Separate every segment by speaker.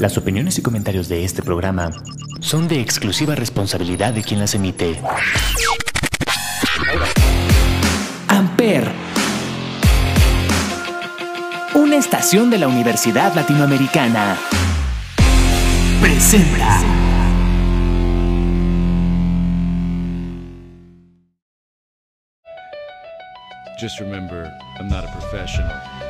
Speaker 1: Las opiniones y comentarios de este programa son de exclusiva responsabilidad de quien las emite. Amper. Una estación de la Universidad Latinoamericana. Presenta.
Speaker 2: Just remember, I'm not a professional.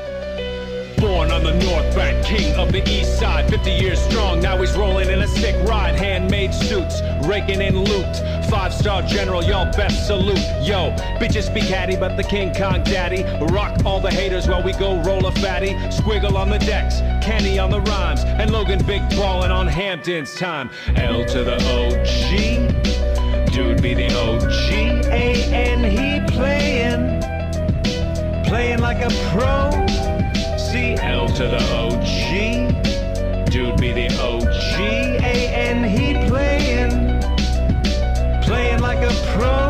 Speaker 3: Born on the North Bank, king of the East Side, 50 years strong. Now he's rolling in a stick ride, handmade suits, raking in loot. Five star general, y'all best salute. Yo, bitches speak hattie, but the King Kong daddy. Rock all the haters while we go roll a fatty. Squiggle on the decks, Kenny on the rhymes, and Logan Big ballin' on Hampton's time. L to the OG, dude be the OG. A N he playin', playing like a pro. CL to the OG. Dude be the OG. A-N he playing. Playing like a pro.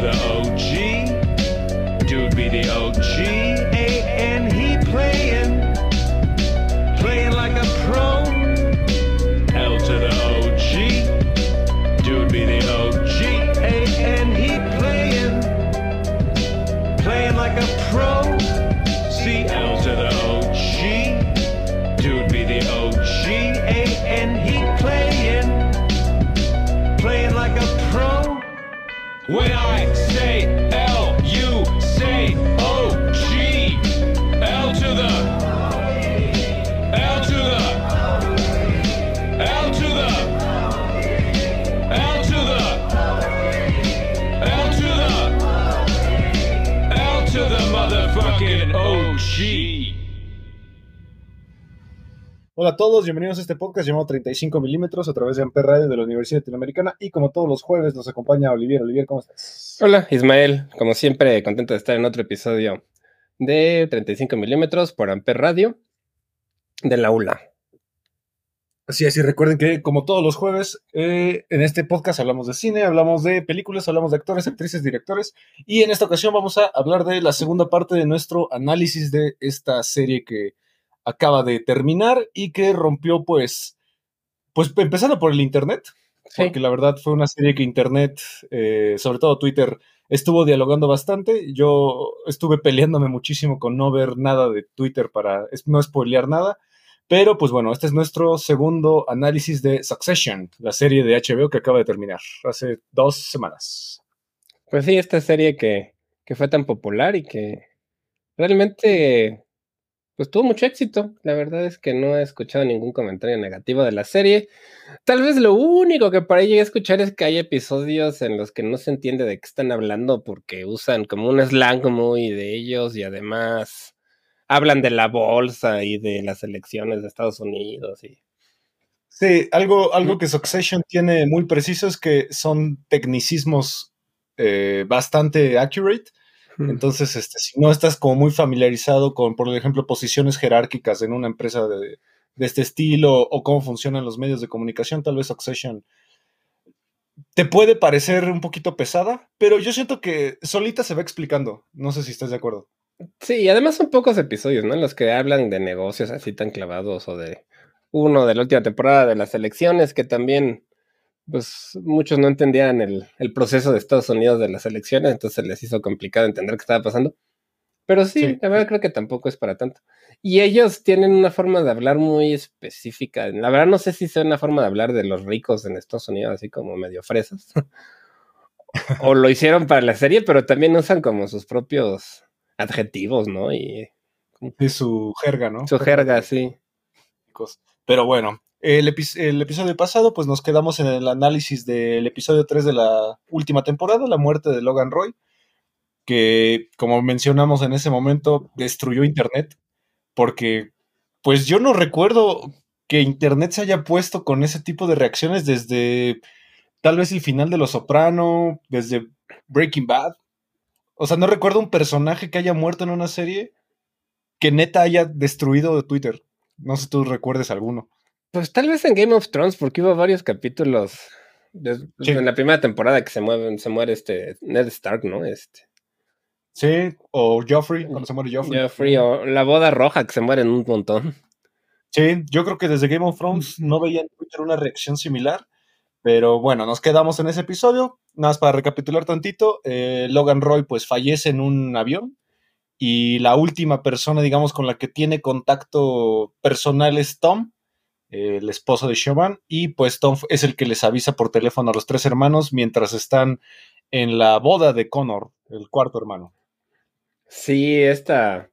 Speaker 3: The OG. Dude be the OG. When I say L, you say O G. L to the L to the L to the L to the L to the L to the motherfucking OG.
Speaker 4: Hola a todos, bienvenidos a este podcast llamado 35 milímetros a través de Amper Radio de la Universidad Latinoamericana y como todos los jueves nos acompaña Olivier. Olivier, ¿cómo estás?
Speaker 5: Hola, Ismael. Como siempre, contento de estar en otro episodio de 35 milímetros por Amper Radio de la ULA.
Speaker 4: Así es, y recuerden que como todos los jueves eh, en este podcast hablamos de cine, hablamos de películas, hablamos de actores, actrices, directores y en esta ocasión vamos a hablar de la segunda parte de nuestro análisis de esta serie que acaba de terminar y que rompió pues, pues empezando por el Internet,
Speaker 5: Sí.
Speaker 4: porque la verdad fue una serie que Internet, eh, sobre todo Twitter, estuvo dialogando bastante. Yo estuve peleándome muchísimo con no ver nada de Twitter para no spoilear nada. Pero pues bueno, este es nuestro segundo análisis de Succession, la serie de HBO que acaba de terminar hace dos semanas.
Speaker 5: Pues sí, esta serie que, que fue tan popular y que realmente pues tuvo mucho éxito. La verdad es que no he escuchado ningún comentario negativo de la serie. Tal vez lo único que por ahí llegué a escuchar es que hay episodios en los que no se entiende de qué están hablando porque usan como un slang muy de ellos y además hablan de la bolsa y de las elecciones de Estados Unidos y
Speaker 4: Sí, algo, algo que Succession tiene muy preciso es que son tecnicismos eh, bastante accurate. Entonces, este, si no estás como muy familiarizado con, por ejemplo, posiciones jerárquicas en una empresa de, de este estilo o cómo funcionan los medios de comunicación, tal vez Succession te puede parecer un poquito pesada, pero yo siento que solita se va explicando. No sé si estás de acuerdo.
Speaker 5: Sí, y además son pocos episodios, ¿no? En los que hablan de negocios así tan clavados o de uno de la última temporada de las elecciones que también, pues muchos no entendían el, el proceso de Estados Unidos de las elecciones, entonces les hizo complicado entender qué estaba pasando. Pero sí,
Speaker 4: Sí.
Speaker 5: la verdad creo que tampoco es para tanto. Y ellos tienen una forma de hablar muy específica. La verdad no sé si sea una forma de hablar de los ricos en Estados Unidos, así como medio fresas. o lo hicieron para la serie, pero también usan como sus propios adjetivos, ¿no? Y
Speaker 4: De su jerga, ¿no?
Speaker 5: su jerga, sí.
Speaker 4: Pero bueno, el, epi- el episodio pasado, pues nos quedamos en el análisis del episodio 3 de la última temporada, la muerte de Logan Roy, que como mencionamos en ese momento, destruyó Internet, porque pues yo no recuerdo que Internet se haya puesto con ese tipo de reacciones desde tal vez el final de Los Soprano, desde Breaking Bad. O sea, no recuerdo un personaje que haya muerto en una serie que neta haya destruido Twitter. No sé si tú recuerdes alguno.
Speaker 5: Pues tal vez en Game of Thrones, porque hubo varios capítulos en la primera temporada que se, mueven, se muere este Ned Stark, ¿no? Este.
Speaker 4: Sí, o Joffrey, cuando se muere Joffrey.
Speaker 5: Joffrey, o la boda roja que se muere en un montón.
Speaker 4: Sí, yo creo que desde Game of Thrones no veía en Twitter una reacción similar. Pero bueno, nos quedamos en ese episodio. Nada más para recapitular tantito, eh, Logan Roy pues fallece en un avión y la última persona, digamos, con la que tiene contacto personal es Tom, el esposo de Siobhan, y pues Tom es el que les avisa por teléfono a los tres hermanos mientras están en la boda de Connor, el cuarto hermano.
Speaker 5: Sí, esta...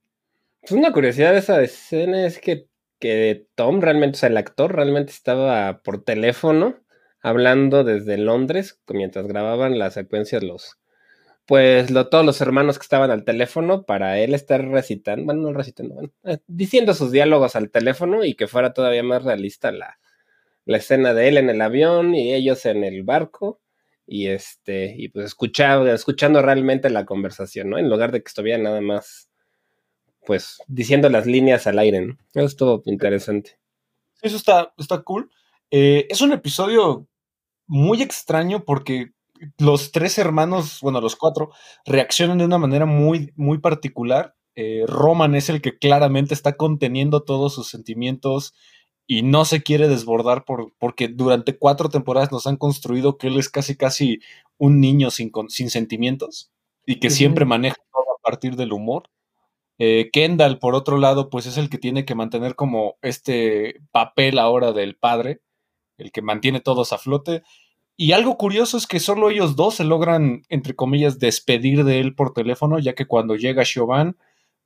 Speaker 5: Pues una curiosidad de esa escena es que, que Tom realmente, o sea, el actor realmente estaba por teléfono hablando desde Londres mientras grababan las secuencias los pues lo, todos los hermanos que estaban al teléfono para él estar recitando, bueno, no recitando, bueno, eh, diciendo sus diálogos al teléfono y que fuera todavía más realista la, la escena de él en el avión y ellos en el barco y este y pues escuchando, escuchando realmente la conversación, ¿no? En lugar de que estuviera nada más pues diciendo las líneas al aire, ¿no? Eso estuvo interesante.
Speaker 4: Eso está, está cool. Eh, es un episodio muy extraño porque los tres hermanos, bueno, los cuatro, reaccionan de una manera muy, muy particular. Eh, Roman es el que claramente está conteniendo todos sus sentimientos y no se quiere desbordar por, porque durante cuatro temporadas nos han construido que él es casi casi un niño sin, sin sentimientos y que siempre maneja todo a partir del humor. Eh, Kendall, por otro lado, pues es el que tiene que mantener como este papel ahora del padre, el que mantiene todos a flote. Y algo curioso es que solo ellos dos se logran, entre comillas, despedir de él por teléfono, ya que cuando llega Siobhan,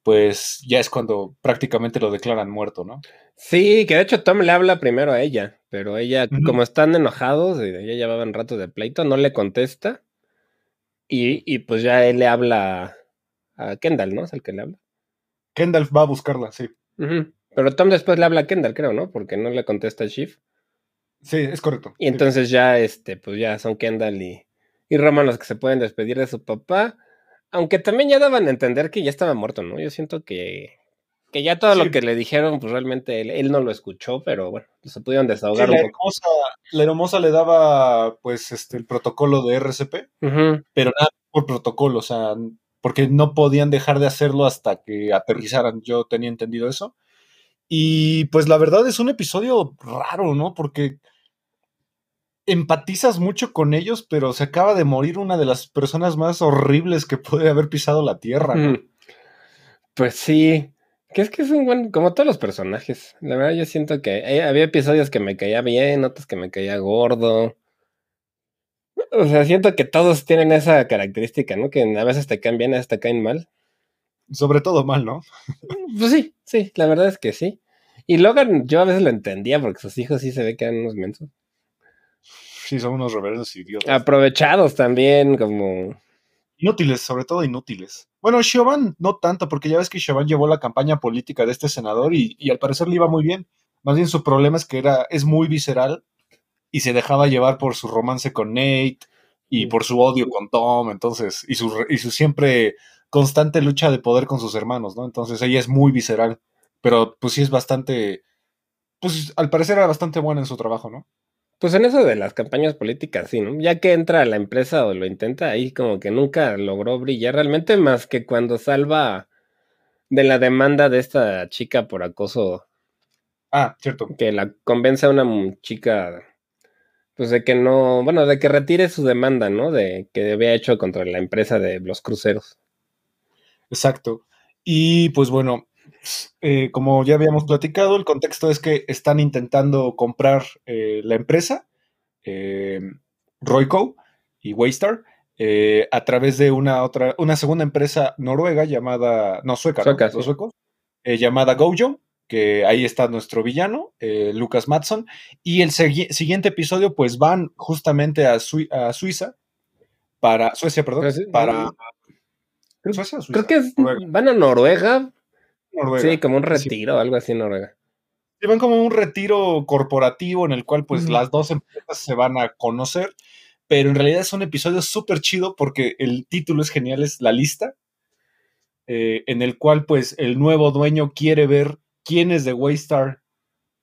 Speaker 4: pues ya es cuando prácticamente lo declaran muerto, ¿no?
Speaker 5: Sí, que de hecho Tom le habla primero a ella, pero ella, como están enojados, y ya llevaban rato de pleito, no le contesta. Y, y, pues ya él le habla a Kendall, ¿no? Es el que le habla.
Speaker 4: Kendall va a buscarla, sí.
Speaker 5: Pero Tom después le habla a Kendall, creo, ¿no? Porque no le contesta a Shift.
Speaker 4: Sí, es correcto.
Speaker 5: Y entonces ya, este, pues ya son Kendall y, y Roman los que se pueden despedir de su papá. Aunque también ya daban a entender que ya estaba muerto, ¿no? Yo siento que, que ya todo lo que le dijeron, pues realmente él, no lo escuchó, pero bueno, se pudieron desahogar
Speaker 4: un
Speaker 5: la
Speaker 4: poco. la hermosa le daba, pues, este, el protocolo de RCP, pero nada por protocolo, o sea, porque no podían dejar de hacerlo hasta que aterrizaran. Yo tenía entendido eso. Y pues la verdad es un episodio raro, ¿no? Porque empatizas mucho con ellos, pero se acaba de morir una de las personas más horribles que puede haber pisado la Tierra. ¿no?
Speaker 5: Pues sí, que es que es un buen, como todos los personajes. La verdad yo siento que había episodios que me caía bien, otros que me caía gordo. O sea, siento que todos tienen esa característica, ¿no? Que a veces te caen bien, a veces te caen mal.
Speaker 4: Sobre todo mal, ¿no?
Speaker 5: Pues sí, sí, la verdad es que sí. Y Logan, yo a veces lo entendía porque sus hijos sí se ve que eran unos mensos.
Speaker 4: Sí, son unos reverendos idiotas.
Speaker 5: Aprovechados también, como.
Speaker 4: Inútiles, sobre todo inútiles. Bueno, Siobhan no tanto, porque ya ves que Siobhan llevó la campaña política de este senador y, y, al parecer le iba muy bien. Más bien su problema es que era, es muy visceral y se dejaba llevar por su romance con Nate y por su odio con Tom, entonces, y su, y su siempre constante lucha de poder con sus hermanos, ¿no? Entonces ella es muy visceral, pero pues sí es bastante, pues al parecer era bastante buena en su trabajo, ¿no?
Speaker 5: Pues en eso de las campañas políticas, sí, ¿no? Ya que entra a la empresa o lo intenta, ahí como que nunca logró brillar realmente más que cuando salva de la demanda de esta chica por acoso.
Speaker 4: Ah, cierto.
Speaker 5: Que la convence a una chica, pues de que no, bueno, de que retire su demanda, ¿no? De que había hecho contra la empresa de los cruceros.
Speaker 4: Exacto. Y pues bueno, eh, como ya habíamos platicado, el contexto es que están intentando comprar eh, la empresa, eh, Royco y Waystar, a través de una otra, una segunda empresa noruega llamada, no, sueca,
Speaker 5: Sueca,
Speaker 4: ¿no?
Speaker 5: sí.
Speaker 4: suecos, llamada Gojo, que ahí está nuestro villano, Lucas Matson, y el siguiente episodio pues van justamente a, Sui- a Suiza, para, Suecia, perdón,
Speaker 5: sí,
Speaker 4: para...
Speaker 5: Creo-
Speaker 4: ¿Suecia Suiza?
Speaker 5: Creo que es- van a Noruega.
Speaker 4: Noruega.
Speaker 5: Sí, como un retiro o algo así en Noruega.
Speaker 4: van como un retiro corporativo en el cual pues las dos empresas se van a conocer, pero en realidad es un episodio súper chido porque el título es genial, es La Lista, eh, en el cual pues el nuevo dueño quiere ver quiénes de Waystar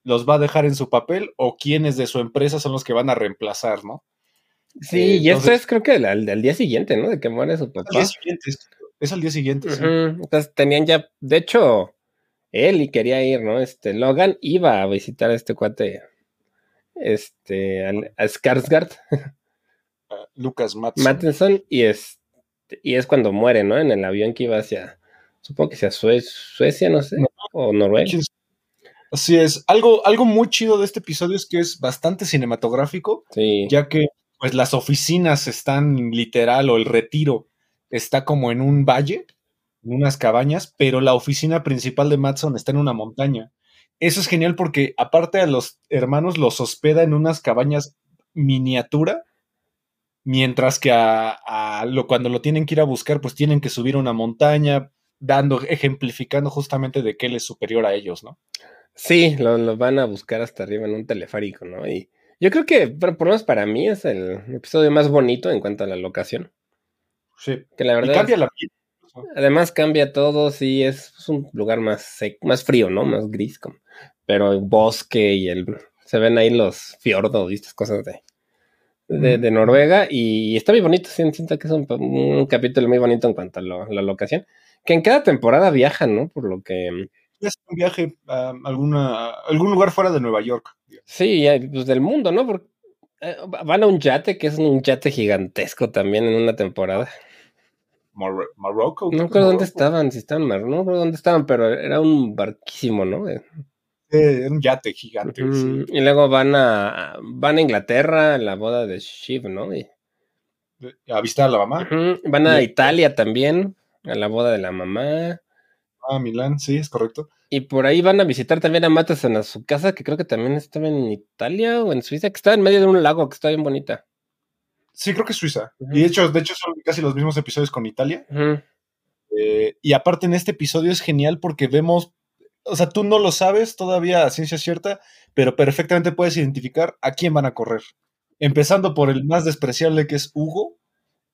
Speaker 4: los va a dejar en su papel o quiénes de su empresa son los que van a reemplazar, ¿no?
Speaker 5: Sí,
Speaker 4: Eh,
Speaker 5: y esto es creo que al, al día siguiente, ¿no? De que muere su
Speaker 4: Al
Speaker 5: papá.
Speaker 4: día siguiente, es, al día siguiente, sí.
Speaker 5: Entonces tenían ya, de hecho, él y quería ir, ¿no? Este, Logan iba a visitar a este cuate, este, al- a Skarsgård,
Speaker 4: Lucas Matson.
Speaker 5: Mattinson, y es, y es cuando muere, ¿no? En el avión que iba hacia, supongo que hacia Sue- Suecia, no sé,
Speaker 4: No.
Speaker 5: o Noruega.
Speaker 4: ¿Quién Así es. Algo, algo muy chido de este episodio es que es bastante cinematográfico,
Speaker 5: Sí,
Speaker 4: ya que pues las oficinas están literal o el retiro está como en un valle, en unas cabañas, pero la oficina principal de Matson está en una montaña. Eso es genial porque aparte a los hermanos los hospeda en unas cabañas miniatura, mientras que a, lo, cuando lo tienen que ir a buscar, pues tienen que subir una montaña, dando, ejemplificando justamente de que él es superior a ellos, ¿no?
Speaker 5: sí, lo, van a buscar hasta arriba en un teleférico, ¿no? Y yo creo que, por lo menos para mí, es el episodio más bonito en cuanto a la locación.
Speaker 4: Sí.
Speaker 5: Que la
Speaker 4: Y
Speaker 5: verdad
Speaker 4: cambia la piel.
Speaker 5: Además cambia todo, sí, es, es un lugar más sec- más frío, ¿no? Más gris, como, pero el bosque y el se ven ahí los fiordos y estas cosas de, de, de Noruega y está muy bonito, sí, siento que es un, un capítulo muy bonito en cuanto a lo- la locación, que en cada temporada viajan, ¿no? Por lo que
Speaker 4: Es un viaje a alguna, a algún lugar fuera de Nueva York.
Speaker 5: sí, ya, pues del mundo, ¿no? Porque eh, van a un yate que es un yate gigantesco también en una temporada. No recuerdo dónde estaban, si estaban, en Mar- no recuerdo dónde estaban, pero era un barquísimo, ¿no?
Speaker 4: Eh, era un yate gigante. Sí.
Speaker 5: Y luego van a van a Inglaterra a la boda de Shiv, ¿no? Y-
Speaker 4: A visitar a la mamá.
Speaker 5: Van a
Speaker 4: Y-
Speaker 5: Italia también, a la boda de la mamá.
Speaker 4: A Milán, sí, es correcto.
Speaker 5: Y por ahí van a visitar también a Matheson a su casa, que creo que también estaba en Italia o en Suiza, que estaba en medio de un lago que está bien bonita.
Speaker 4: Sí, creo que es Suiza. Y de hecho, de hecho son casi los mismos episodios con Italia. Eh, y aparte en este episodio es genial porque vemos, o sea, tú no lo sabes todavía a ciencia cierta, pero perfectamente puedes identificar a quién van a correr. Empezando por el más despreciable que es Hugo,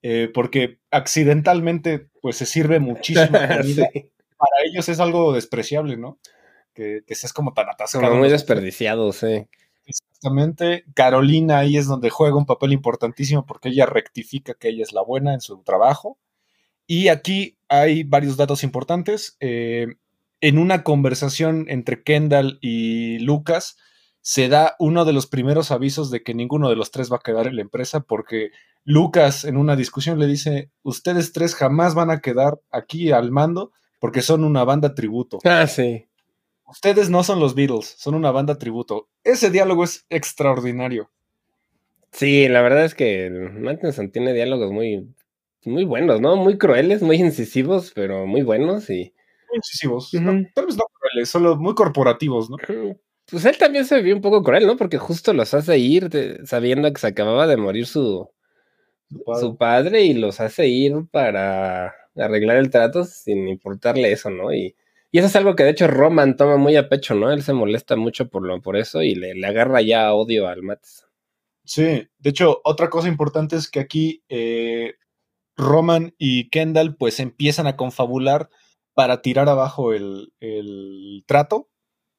Speaker 4: eh, porque accidentalmente pues se sirve muchísima comida.
Speaker 5: Sí,
Speaker 4: Para ellos es algo despreciable, ¿no? Que, que seas como tan atascado.
Speaker 5: como muy desperdiciado, sí.
Speaker 4: Exactamente. Carolina ahí es donde juega un papel importantísimo porque ella rectifica que ella es la buena en su trabajo. Y aquí hay varios datos importantes. Eh, en una conversación entre Kendall y Lucas se da uno de los primeros avisos de que ninguno de los tres va a quedar en la empresa porque Lucas en una discusión le dice, ustedes tres jamás van a quedar aquí al mando porque son una banda tributo.
Speaker 5: Ah, sí.
Speaker 4: Ustedes no son los Beatles, son una banda tributo. Ese diálogo es extraordinario.
Speaker 5: Sí, la verdad es que Mattinson tiene diálogos muy, muy buenos, ¿no? Muy crueles, muy incisivos, pero muy buenos y...
Speaker 4: Muy incisivos. No, tal vez no crueles, solo muy corporativos, ¿no?
Speaker 5: Pues él también se vio un poco cruel, ¿no? Porque justo los hace ir de- sabiendo que se acababa de morir su, su padre y los hace ir para arreglar el trato sin importarle eso, ¿no? Y, y eso es algo que de hecho Roman toma muy a pecho, ¿no? Él se molesta mucho por, lo, por eso y le, le agarra ya odio al Mats.
Speaker 4: Sí, de hecho, otra cosa importante es que aquí eh, Roman y Kendall pues empiezan a confabular para tirar abajo el, el trato,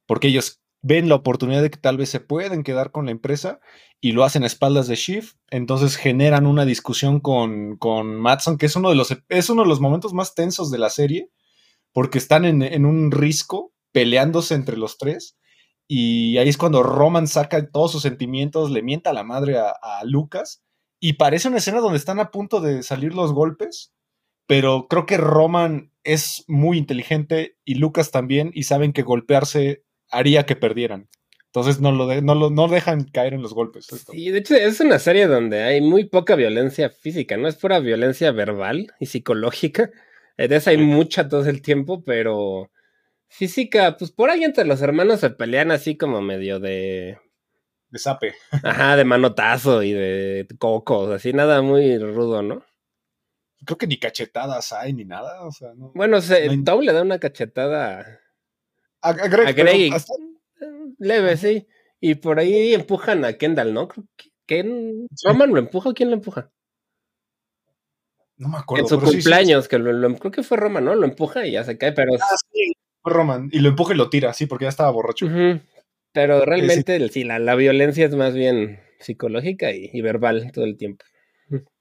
Speaker 4: porque ellos ven la oportunidad de que tal vez se pueden quedar con la empresa y lo hacen a espaldas de Shift, entonces generan una discusión con, con que es uno, de los, es uno de los momentos más tensos de la serie, porque están en, un risco peleándose entre los tres, y ahí es cuando Roman saca todos sus sentimientos, le mienta a la madre a, Lucas, y parece una escena donde están a punto de salir los golpes, pero creo que Roman es muy inteligente y Lucas también, y saben que golpearse haría que perdieran. Entonces no lo, de- no lo no dejan caer en los golpes.
Speaker 5: Y de hecho es una serie donde hay muy poca violencia física, ¿no? Es pura violencia verbal y psicológica. Eh, De esa hay mucha todo el tiempo, pero física, pues por ahí entre los hermanos se pelean así como medio de
Speaker 4: De sape.
Speaker 5: Ajá, de manotazo y de cocos, así nada muy rudo, ¿no?
Speaker 4: Creo que ni cachetadas hay ni nada. O sea, no.
Speaker 5: Bueno, se,
Speaker 4: No hay-
Speaker 5: Tom le da una cachetada
Speaker 4: A, a Greg,
Speaker 5: a Greg.
Speaker 4: hasta-
Speaker 5: y- Leve, sí. Y por ahí empujan a Kendall, ¿no? Creo que Ken... ¿Roman lo empuja o quién lo empuja?
Speaker 4: No me acuerdo.
Speaker 5: En su
Speaker 4: pero sí, sí,
Speaker 5: cumpleaños, que lo, lo- creo que fue Roman, ¿no? Lo empuja y ya se cae, pero...
Speaker 4: Ah, sí, fue Roman. Y lo empuja y lo tira, sí, porque ya estaba borracho.
Speaker 5: Pero realmente sí, la, la violencia es más bien psicológica y, y verbal todo el tiempo.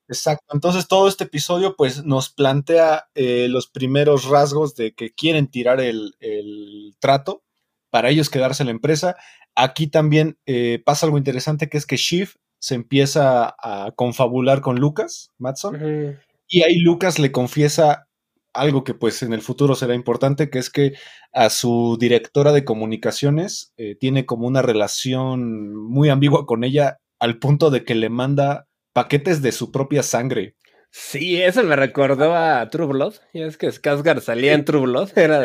Speaker 4: Exacto. Entonces todo este episodio pues nos plantea eh, los primeros rasgos de que quieren tirar el, el trato para ellos quedarse en la empresa. Aquí también eh, pasa algo interesante que es que Shiv se empieza a confabular con Lucas Matson
Speaker 5: Ujú.
Speaker 4: Y ahí Lucas le confiesa algo que pues en el futuro será importante, que es que a su directora de comunicaciones eh, tiene como una relación muy ambigua con ella al punto de que le manda paquetes de su propia sangre.
Speaker 5: Sí, eso me recordó a True Blood. Y es que Skarsgård salía en True Blood. Era...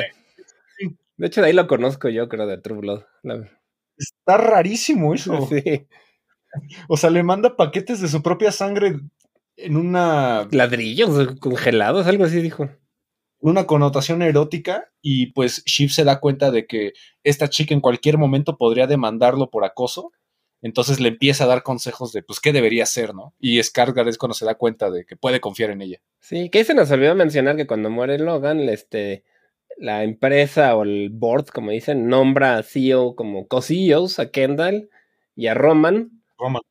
Speaker 5: De hecho, de ahí lo conozco yo, creo, de True Blood. La-
Speaker 4: Está rarísimo eso.
Speaker 5: Sí.
Speaker 4: O sea, le manda paquetes de su propia sangre en una,
Speaker 5: Ladrillos congelados, algo así dijo.
Speaker 4: una connotación erótica y pues Shiv se da cuenta de que esta chica en cualquier momento podría demandarlo por acoso. Entonces le empieza a dar consejos de pues qué debería hacer, ¿no? Y Skarsgård es cuando se da cuenta de que puede confiar en ella.
Speaker 5: Sí, que ahí se nos olvidó mencionar que cuando muere Logan, este, la empresa o el board, como dicen, nombra a CEO como co-CEOs a Kendall y a Roman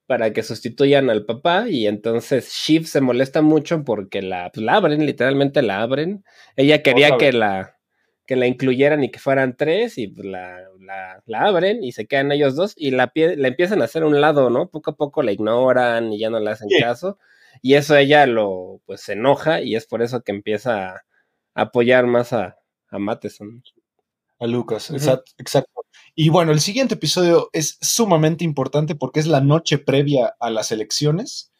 Speaker 5: Para que sustituyan al papá y entonces Shiv se molesta mucho porque la, pues, la abren, literalmente la abren. Ella quería que la, que la incluyeran y que fueran tres y pues, la, la, la abren y se quedan ellos dos y la, la empiezan a hacer a un lado, ¿no? Poco a poco la ignoran y ya no le hacen
Speaker 4: Sí.
Speaker 5: caso y eso ella lo, pues se enoja y es por eso que empieza a apoyar más a, a Matheson.
Speaker 4: A Lucas, exacto. Y bueno, el siguiente episodio es sumamente importante porque es la noche previa a las elecciones,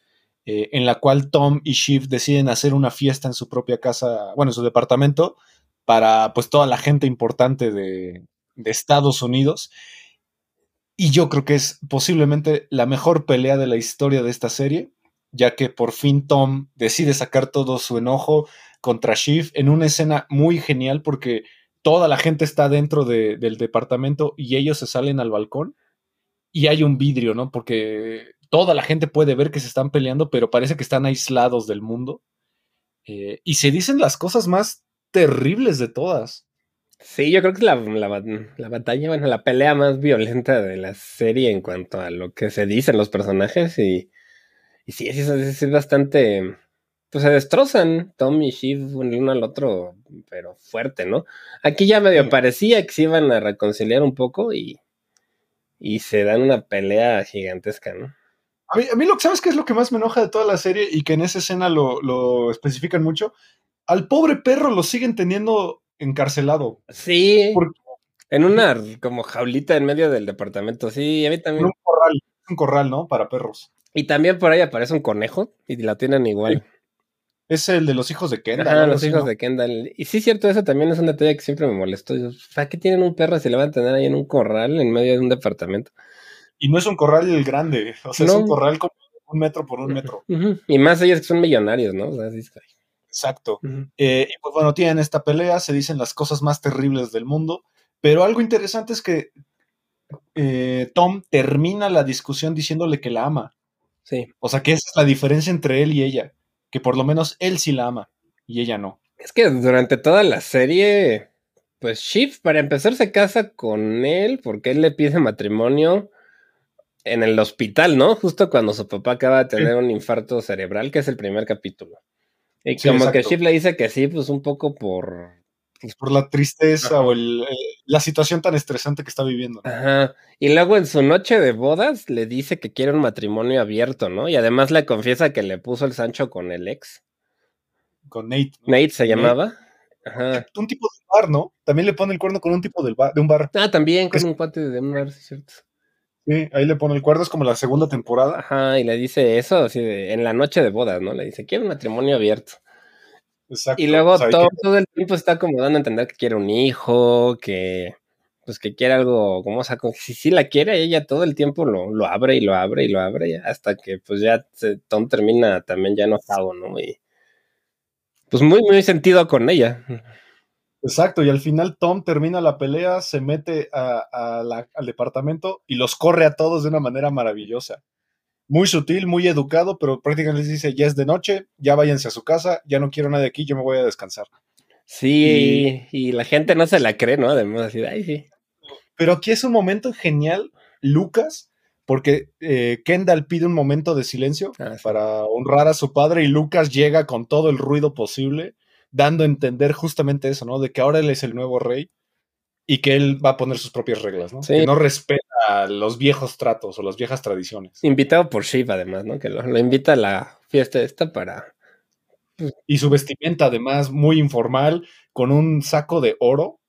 Speaker 4: eh, en la cual Tom y Shiv deciden hacer una fiesta en su propia casa, bueno, en su departamento, para pues toda la gente importante de, de Estados Unidos. Y yo creo que es posiblemente la mejor pelea de la historia de esta serie, ya que por fin Tom decide sacar todo su enojo contra Shiv en una escena muy genial porque toda la gente está dentro de- del departamento y ellos se salen al balcón y hay un vidrio, ¿no? Porque toda la gente puede ver que se están peleando, pero parece que están aislados del mundo. Eh, y se dicen las cosas más terribles de todas.
Speaker 5: Sí, yo creo que es la, la, bat- la batalla, bueno, la pelea más violenta de la serie en cuanto a lo que se dicen los personajes y, sí, sí, es bastante, pues se destrozan Tom y Shiv el uno al otro, pero fuerte, ¿no? Aquí ya medio parecía que se iban a reconciliar un poco y, y se dan una pelea gigantesca, ¿no?
Speaker 4: A mí, a mí lo que sabes que es lo que más me enoja de toda la serie y que en esa escena lo, lo especifican mucho. Al pobre perro lo siguen teniendo encarcelado.
Speaker 5: Sí,
Speaker 4: ¿Por
Speaker 5: en una como jaulita en medio del departamento, sí, a mí
Speaker 4: En
Speaker 5: también.
Speaker 4: un corral, un corral, ¿no? Para perros.
Speaker 5: Y también por ahí aparece un conejo y la tienen igual.
Speaker 4: Es el de los hijos de Kendall. Algo
Speaker 5: los hijos
Speaker 4: ¿no?
Speaker 5: de Kendall. Y sí, cierto, eso también es un detalle que siempre me molestó. ¿Para qué tienen un perro si le van a tener ahí en un corral en medio de un departamento?
Speaker 4: Y no es un corral el grande, o sea, es un corral como un metro por un metro.
Speaker 5: Y más ellos que son millonarios, ¿no? O sea, sí, está-
Speaker 4: Exacto. Eh, y pues bueno, tienen esta pelea, se dicen las cosas más terribles del mundo, pero algo interesante es que eh, Tom termina la discusión diciéndole que la ama.
Speaker 5: Sí.
Speaker 4: O sea, que esa es la diferencia entre él y ella, que por lo menos él sí la ama y ella no.
Speaker 5: Es que durante toda la serie, pues Shiv, para empezar, se casa con él porque él le pide matrimonio en el hospital, ¿no? Justo cuando su papá acaba de tener un infarto cerebral, que es el primer capítulo. Y
Speaker 4: Sí,
Speaker 5: como que. Shiv le dice que sí, pues un poco por
Speaker 4: Por la tristeza
Speaker 5: Ajá.
Speaker 4: o el, eh, la situación tan estresante que está viviendo. ¿no?
Speaker 5: Ajá. Y luego en su noche de bodas le dice que quiere un matrimonio abierto, ¿no? Y además le confiesa que le puso el Sancho con el ex.
Speaker 4: Con Nate. ¿no?
Speaker 5: Nate se
Speaker 4: Nate.
Speaker 5: llamaba. Ajá.
Speaker 4: Un tipo de bar, ¿no? También le pone el cuerno con un tipo del bar- de un bar.
Speaker 5: Ah, también con
Speaker 4: Es-
Speaker 5: un cuate de un bar, sí, cierto.
Speaker 4: Sí, ahí le pone el cuerno, es como la segunda temporada.
Speaker 5: Ajá, y le dice eso así de, en la noche de bodas, ¿no? Le dice, quiero un matrimonio abierto.
Speaker 4: Exacto.
Speaker 5: Y luego
Speaker 4: O sea,
Speaker 5: todo,
Speaker 4: que-
Speaker 5: todo el tiempo está como dando a entender que quiere un hijo, que pues que quiere algo, como o sea, como que si sí la quiere, ella todo el tiempo lo, lo abre y lo abre y lo abre, hasta que pues ya Tom termina también ya enojado, ¿no? Y pues muy, muy sentido con ella.
Speaker 4: Exacto, y al final Tom termina la pelea, se mete al departamento y los corre a todos de una manera maravillosa. Muy sutil, muy educado, pero prácticamente les dice, ya es de noche, ya váyanse a su casa, ya no quiero nadie aquí, yo me voy a descansar.
Speaker 5: Sí, y, la gente no se la cree, ¿no? Además, así, ay, sí.
Speaker 4: Pero aquí es un momento genial, Lucas, porque eh, Kendall pide un momento de silencio ah, para honrar a su padre y Lucas llega con todo el ruido posible dando a entender justamente eso, ¿no? De que ahora él es el nuevo rey y que él va a poner sus propias reglas, ¿no? Que no respeta los viejos tratos o las viejas tradiciones.
Speaker 5: Invitado por Shiva, además, ¿no? Que lo, invita a la fiesta esta para...
Speaker 4: Y su vestimenta, además, muy informal, con un saco de oro,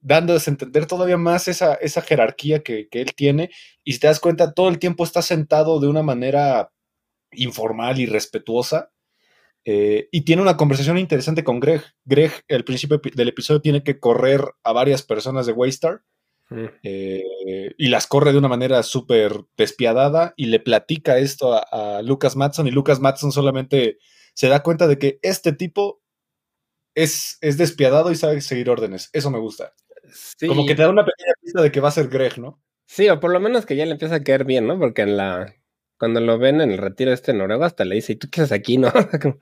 Speaker 4: dando a entender todavía más esa, esa jerarquía que, que él tiene. Y si te das cuenta, todo el tiempo está sentado de una manera informal y respetuosa eh, y tiene una conversación interesante con Greg. Greg, al principio del episodio, tiene que correr a varias personas de Waystar. Mm. Eh, y las corre de una manera súper despiadada y le platica esto a, Lucas Matson y Lucas Matson solamente se da cuenta de que este tipo es, es despiadado y sabe seguir órdenes. Eso me gusta. Como que te da una pequeña pista de que va a ser Greg, ¿no?
Speaker 5: Sí, o por lo menos que ya le empieza a caer bien, ¿no? Porque en la, cuando lo ven en el retiro este noruego, hasta le dice, ¿y tú qué haces aquí, no?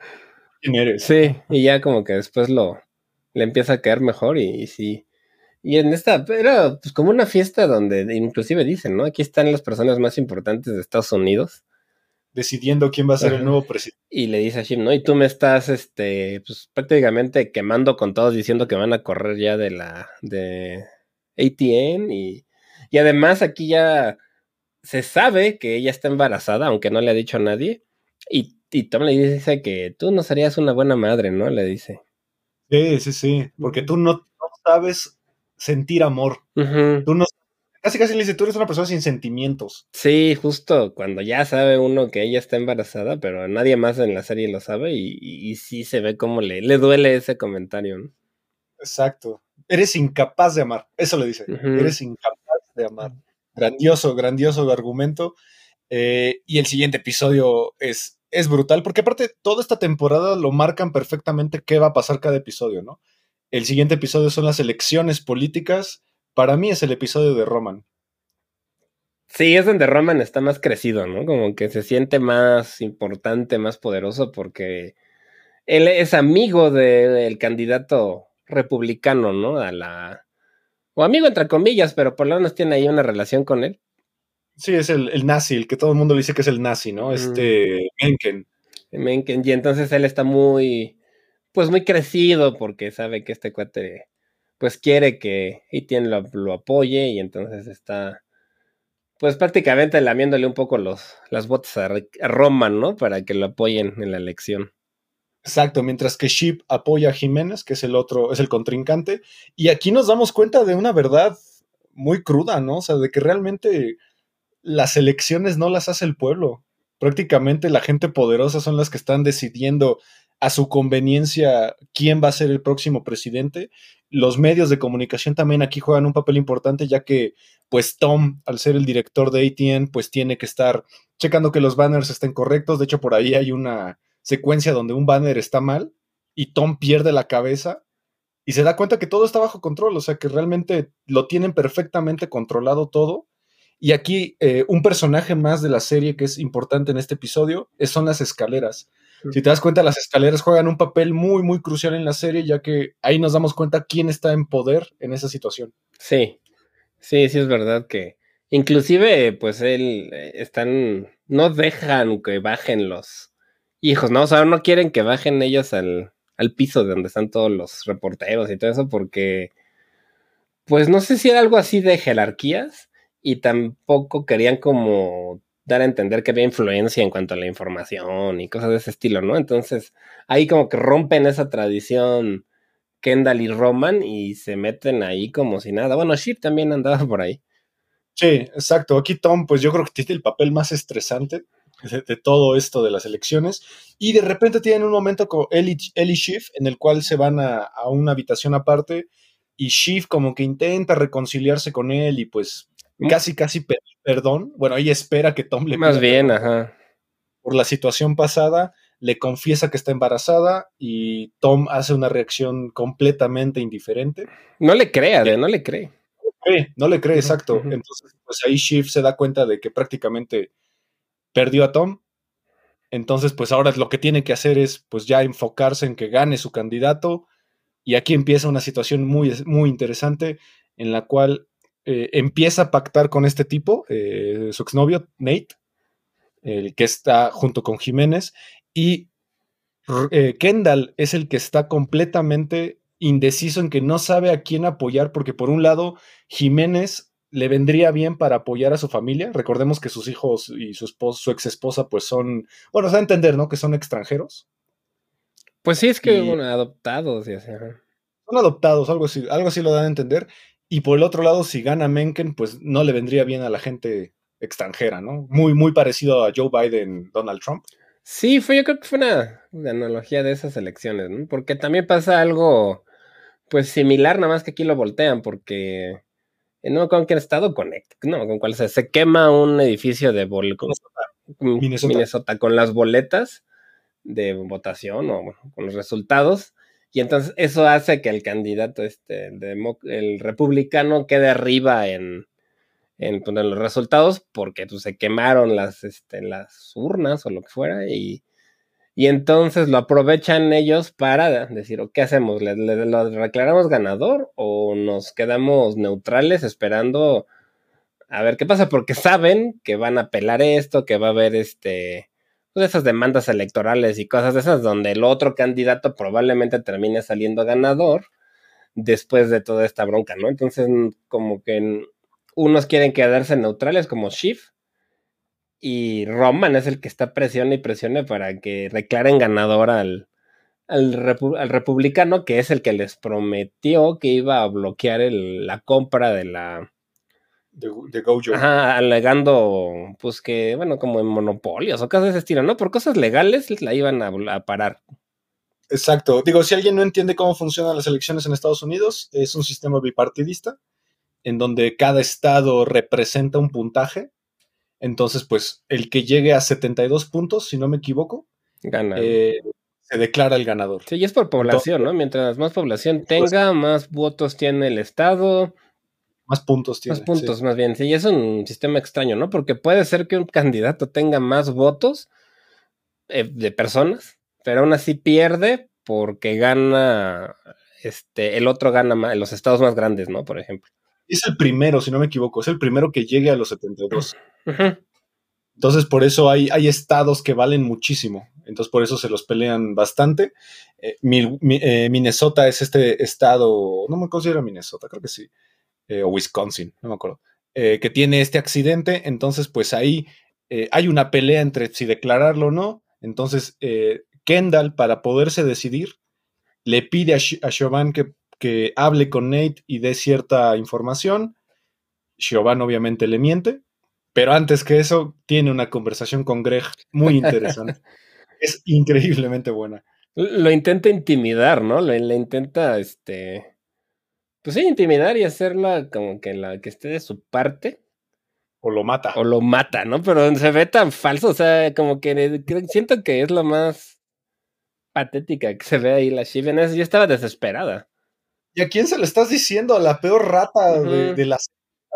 Speaker 4: ¿Quién eres?
Speaker 5: Sí, y ya como que después lo le empieza a caer mejor y, sí. Y en esta, era pues como una fiesta donde inclusive dicen, ¿no? Aquí están las personas más importantes de Estados Unidos.
Speaker 4: Decidiendo quién va a ser el nuevo presidente.
Speaker 5: Y le dice a Shim, ¿no? Y tú me estás, este, pues prácticamente quemando con todos diciendo que van a correr ya de la, de ATN y, y además aquí ya se sabe que ella está embarazada, aunque no le ha dicho a nadie. Y, Tom le dice que tú no serías una buena madre, ¿no? Le dice.
Speaker 4: Sí, sí, sí. Porque tú no, sabes sentir amor. Tú no. Casi, casi le dice, tú eres una persona sin sentimientos.
Speaker 5: Sí, justo cuando ya sabe uno que ella está embarazada, pero nadie más en la serie lo sabe y, y, sí se ve cómo le, le duele ese comentario, ¿no?
Speaker 4: Exacto. Eres incapaz de amar. Eso le dice. Eres incapaz de amar. Grandioso, grandioso argumento. Eh, y el siguiente episodio es, es brutal, porque aparte toda esta temporada lo marcan perfectamente qué va a pasar cada episodio, ¿no? El siguiente episodio son las elecciones políticas. Para mí es el episodio de Roman.
Speaker 5: Sí, es donde Roman está más crecido, ¿no? Como que se siente más importante, más poderoso, porque él es amigo del candidato republicano, ¿no? A la, o amigo entre comillas, pero por lo menos tiene ahí una relación con él.
Speaker 4: Sí, es el, nazi, el que todo el mundo dice que es el nazi, ¿no? Este Menken.
Speaker 5: Menken, y entonces él está muy, pues muy crecido porque sabe que este cuate, pues quiere que Etienne lo, lo apoye y entonces está, pues prácticamente lamiéndole un poco los, las botas a, a Roman, ¿no? Para que lo apoyen en la elección.
Speaker 4: Exacto, mientras que Sheep apoya a Jiménez, que es el otro, es el contrincante. Y aquí nos damos cuenta de una verdad muy cruda, ¿no? O sea, de que realmente las elecciones no las hace el pueblo. Prácticamente la gente poderosa son las que están decidiendo a su conveniencia quién va a ser el próximo presidente. Los medios de comunicación también aquí juegan un papel importante, ya que, pues, Tom, al ser el director de ATN, pues tiene que estar checando que los banners estén correctos. De hecho, por ahí hay una secuencia donde un banner está mal y Tom pierde la cabeza y se da cuenta que todo está bajo control, o sea que realmente lo tienen perfectamente controlado todo. Y aquí eh, un personaje más de la serie que es importante en este episodio son las escaleras. Si te das cuenta, las escaleras juegan un papel muy, muy crucial en la serie, ya que ahí nos damos cuenta quién está en poder en esa situación.
Speaker 5: Sí, sí, sí es verdad que inclusive, pues él, eh, están, no dejan que bajen los, hijos, ¿no? O sea, no quieren que bajen ellos al, al piso de donde están todos los reporteros y todo eso, porque, pues no sé si era algo así de jerarquías y tampoco querían como dar a entender que había influencia en cuanto a la información y cosas de ese estilo, ¿no? Entonces, ahí como que rompen esa tradición Kendall y Roman y se meten ahí como si nada. Bueno, Sheep también andaba por ahí.
Speaker 4: Sí, exacto. Aquí Tom, pues yo creo que tiene el papel más estresante de, todo esto de las elecciones. Y de repente tienen un momento con él y, Shift en el cual se van a, una habitación aparte y Shift como que intenta reconciliarse con él y pues mm. casi, casi perdón. Bueno, ella espera que Tom le
Speaker 5: Más bien, ajá.
Speaker 4: Por la situación pasada. le confiesa que está embarazada y Tom hace una reacción completamente indiferente.
Speaker 5: No le crea, no le cree.
Speaker 4: No le cree, exacto. Entonces, pues ahí Shiv se da cuenta de que prácticamente perdió a Tom. Entonces, pues ahora lo que tiene que hacer es, pues ya enfocarse en que gane su candidato. Y aquí empieza una situación muy, muy interesante en la cual eh, empieza a pactar con este tipo, eh, su exnovio, Nate, el que está junto con Jiménez, y eh, Kendall es el que está completamente indeciso en que no sabe a quién apoyar, porque por un lado, Jiménez le vendría bien para apoyar a su familia. Recordemos que sus hijos y su, esposo, su ex esposa, pues son, bueno, se va a entender, ¿no? Que son extranjeros.
Speaker 5: Pues sí, es que, bueno, adoptados y así.
Speaker 4: Son adoptados, algo así, algo así lo dan a entender. Y por el otro lado, si gana Mencken, pues no le vendría bien a la gente extranjera, ¿no? Muy, muy parecido a Joe Biden, Donald Trump.
Speaker 5: Sí, fue, yo creo que fue una, analogía de esas elecciones, ¿no? Porque también pasa algo, pues similar, nada más que aquí lo voltean, porque no con qué estado conecta, no, con cuál se, se quema un edificio de bol, Minnesota. Minnesota. con las boletas de votación o con los resultados y entonces eso hace que el candidato, este, el, republicano, quede arriba en, en, pues, los resultados porque pues, se quemaron las, este, las urnas o lo que fuera y, y entonces lo aprovechan ellos para decir, ¿qué hacemos? ¿Le, declaramos ganador o nos quedamos neutrales esperando a ver qué pasa? Porque saben que van a apelar esto, que va a haber este pues, esas demandas electorales y cosas de esas, donde el otro candidato probablemente termine saliendo ganador después de toda esta bronca, ¿no? Entonces, como que unos quieren quedarse neutrales como Schiff y Roman es el que está presione y presione para que declaren ganador al, al, republicano, que es el que les prometió que iba a bloquear la compra de la
Speaker 4: de, Gojo.
Speaker 5: Ajá, alegando, pues que, bueno, como en monopolios o cosas de ese estilo, ¿no? Por cosas legales la iban a, parar.
Speaker 4: Exacto. Digo, si alguien no entiende cómo funcionan las elecciones en Estados Unidos, es un sistema bipartidista en donde cada estado representa un puntaje. Entonces, pues, el que llegue a 72 puntos, si no me equivoco,
Speaker 5: gana.
Speaker 4: Eh, se declara el ganador.
Speaker 5: Sí, y es por población, ¿no? Mientras más población pues tenga, más votos tiene el estado,
Speaker 4: más puntos tiene.
Speaker 5: Más puntos, más bien. Sí, es un sistema extraño, ¿no? Porque puede ser que un candidato tenga más votos eh, de personas, pero aún así pierde porque gana, este, el otro gana más, los estados más grandes, ¿no? Por ejemplo.
Speaker 4: Es el primero, si no me equivoco, es el primero que llegue a los 72. Entonces, por eso hay, hay estados que valen muchísimo. Entonces, por eso se los pelean bastante. Eh, eh, Minnesota es este estado, no me considero Minnesota, creo que sí eh, o Wisconsin, no me acuerdo, que tiene este accidente, entonces pues ahí hay una pelea entre si declararlo o no, entonces Kendall para poderse decidir le pide a, Siobhan que, hable con Nate y dé cierta información, Siobhan obviamente le miente, pero antes que eso tiene una conversación con Greg muy interesante, es increíblemente buena.
Speaker 5: Lo intenta intimidar, ¿no? Le, intenta, este, pues sí, intimidar y hacerla como que la que esté de su parte.
Speaker 4: O lo mata.
Speaker 5: O lo mata, ¿no? Pero se ve tan falso, o sea, como que siento que es lo más patética que se ve ahí la Shiven. Yo estaba desesperada.
Speaker 4: ¿Y a quién se le estás diciendo? A la peor rata de, la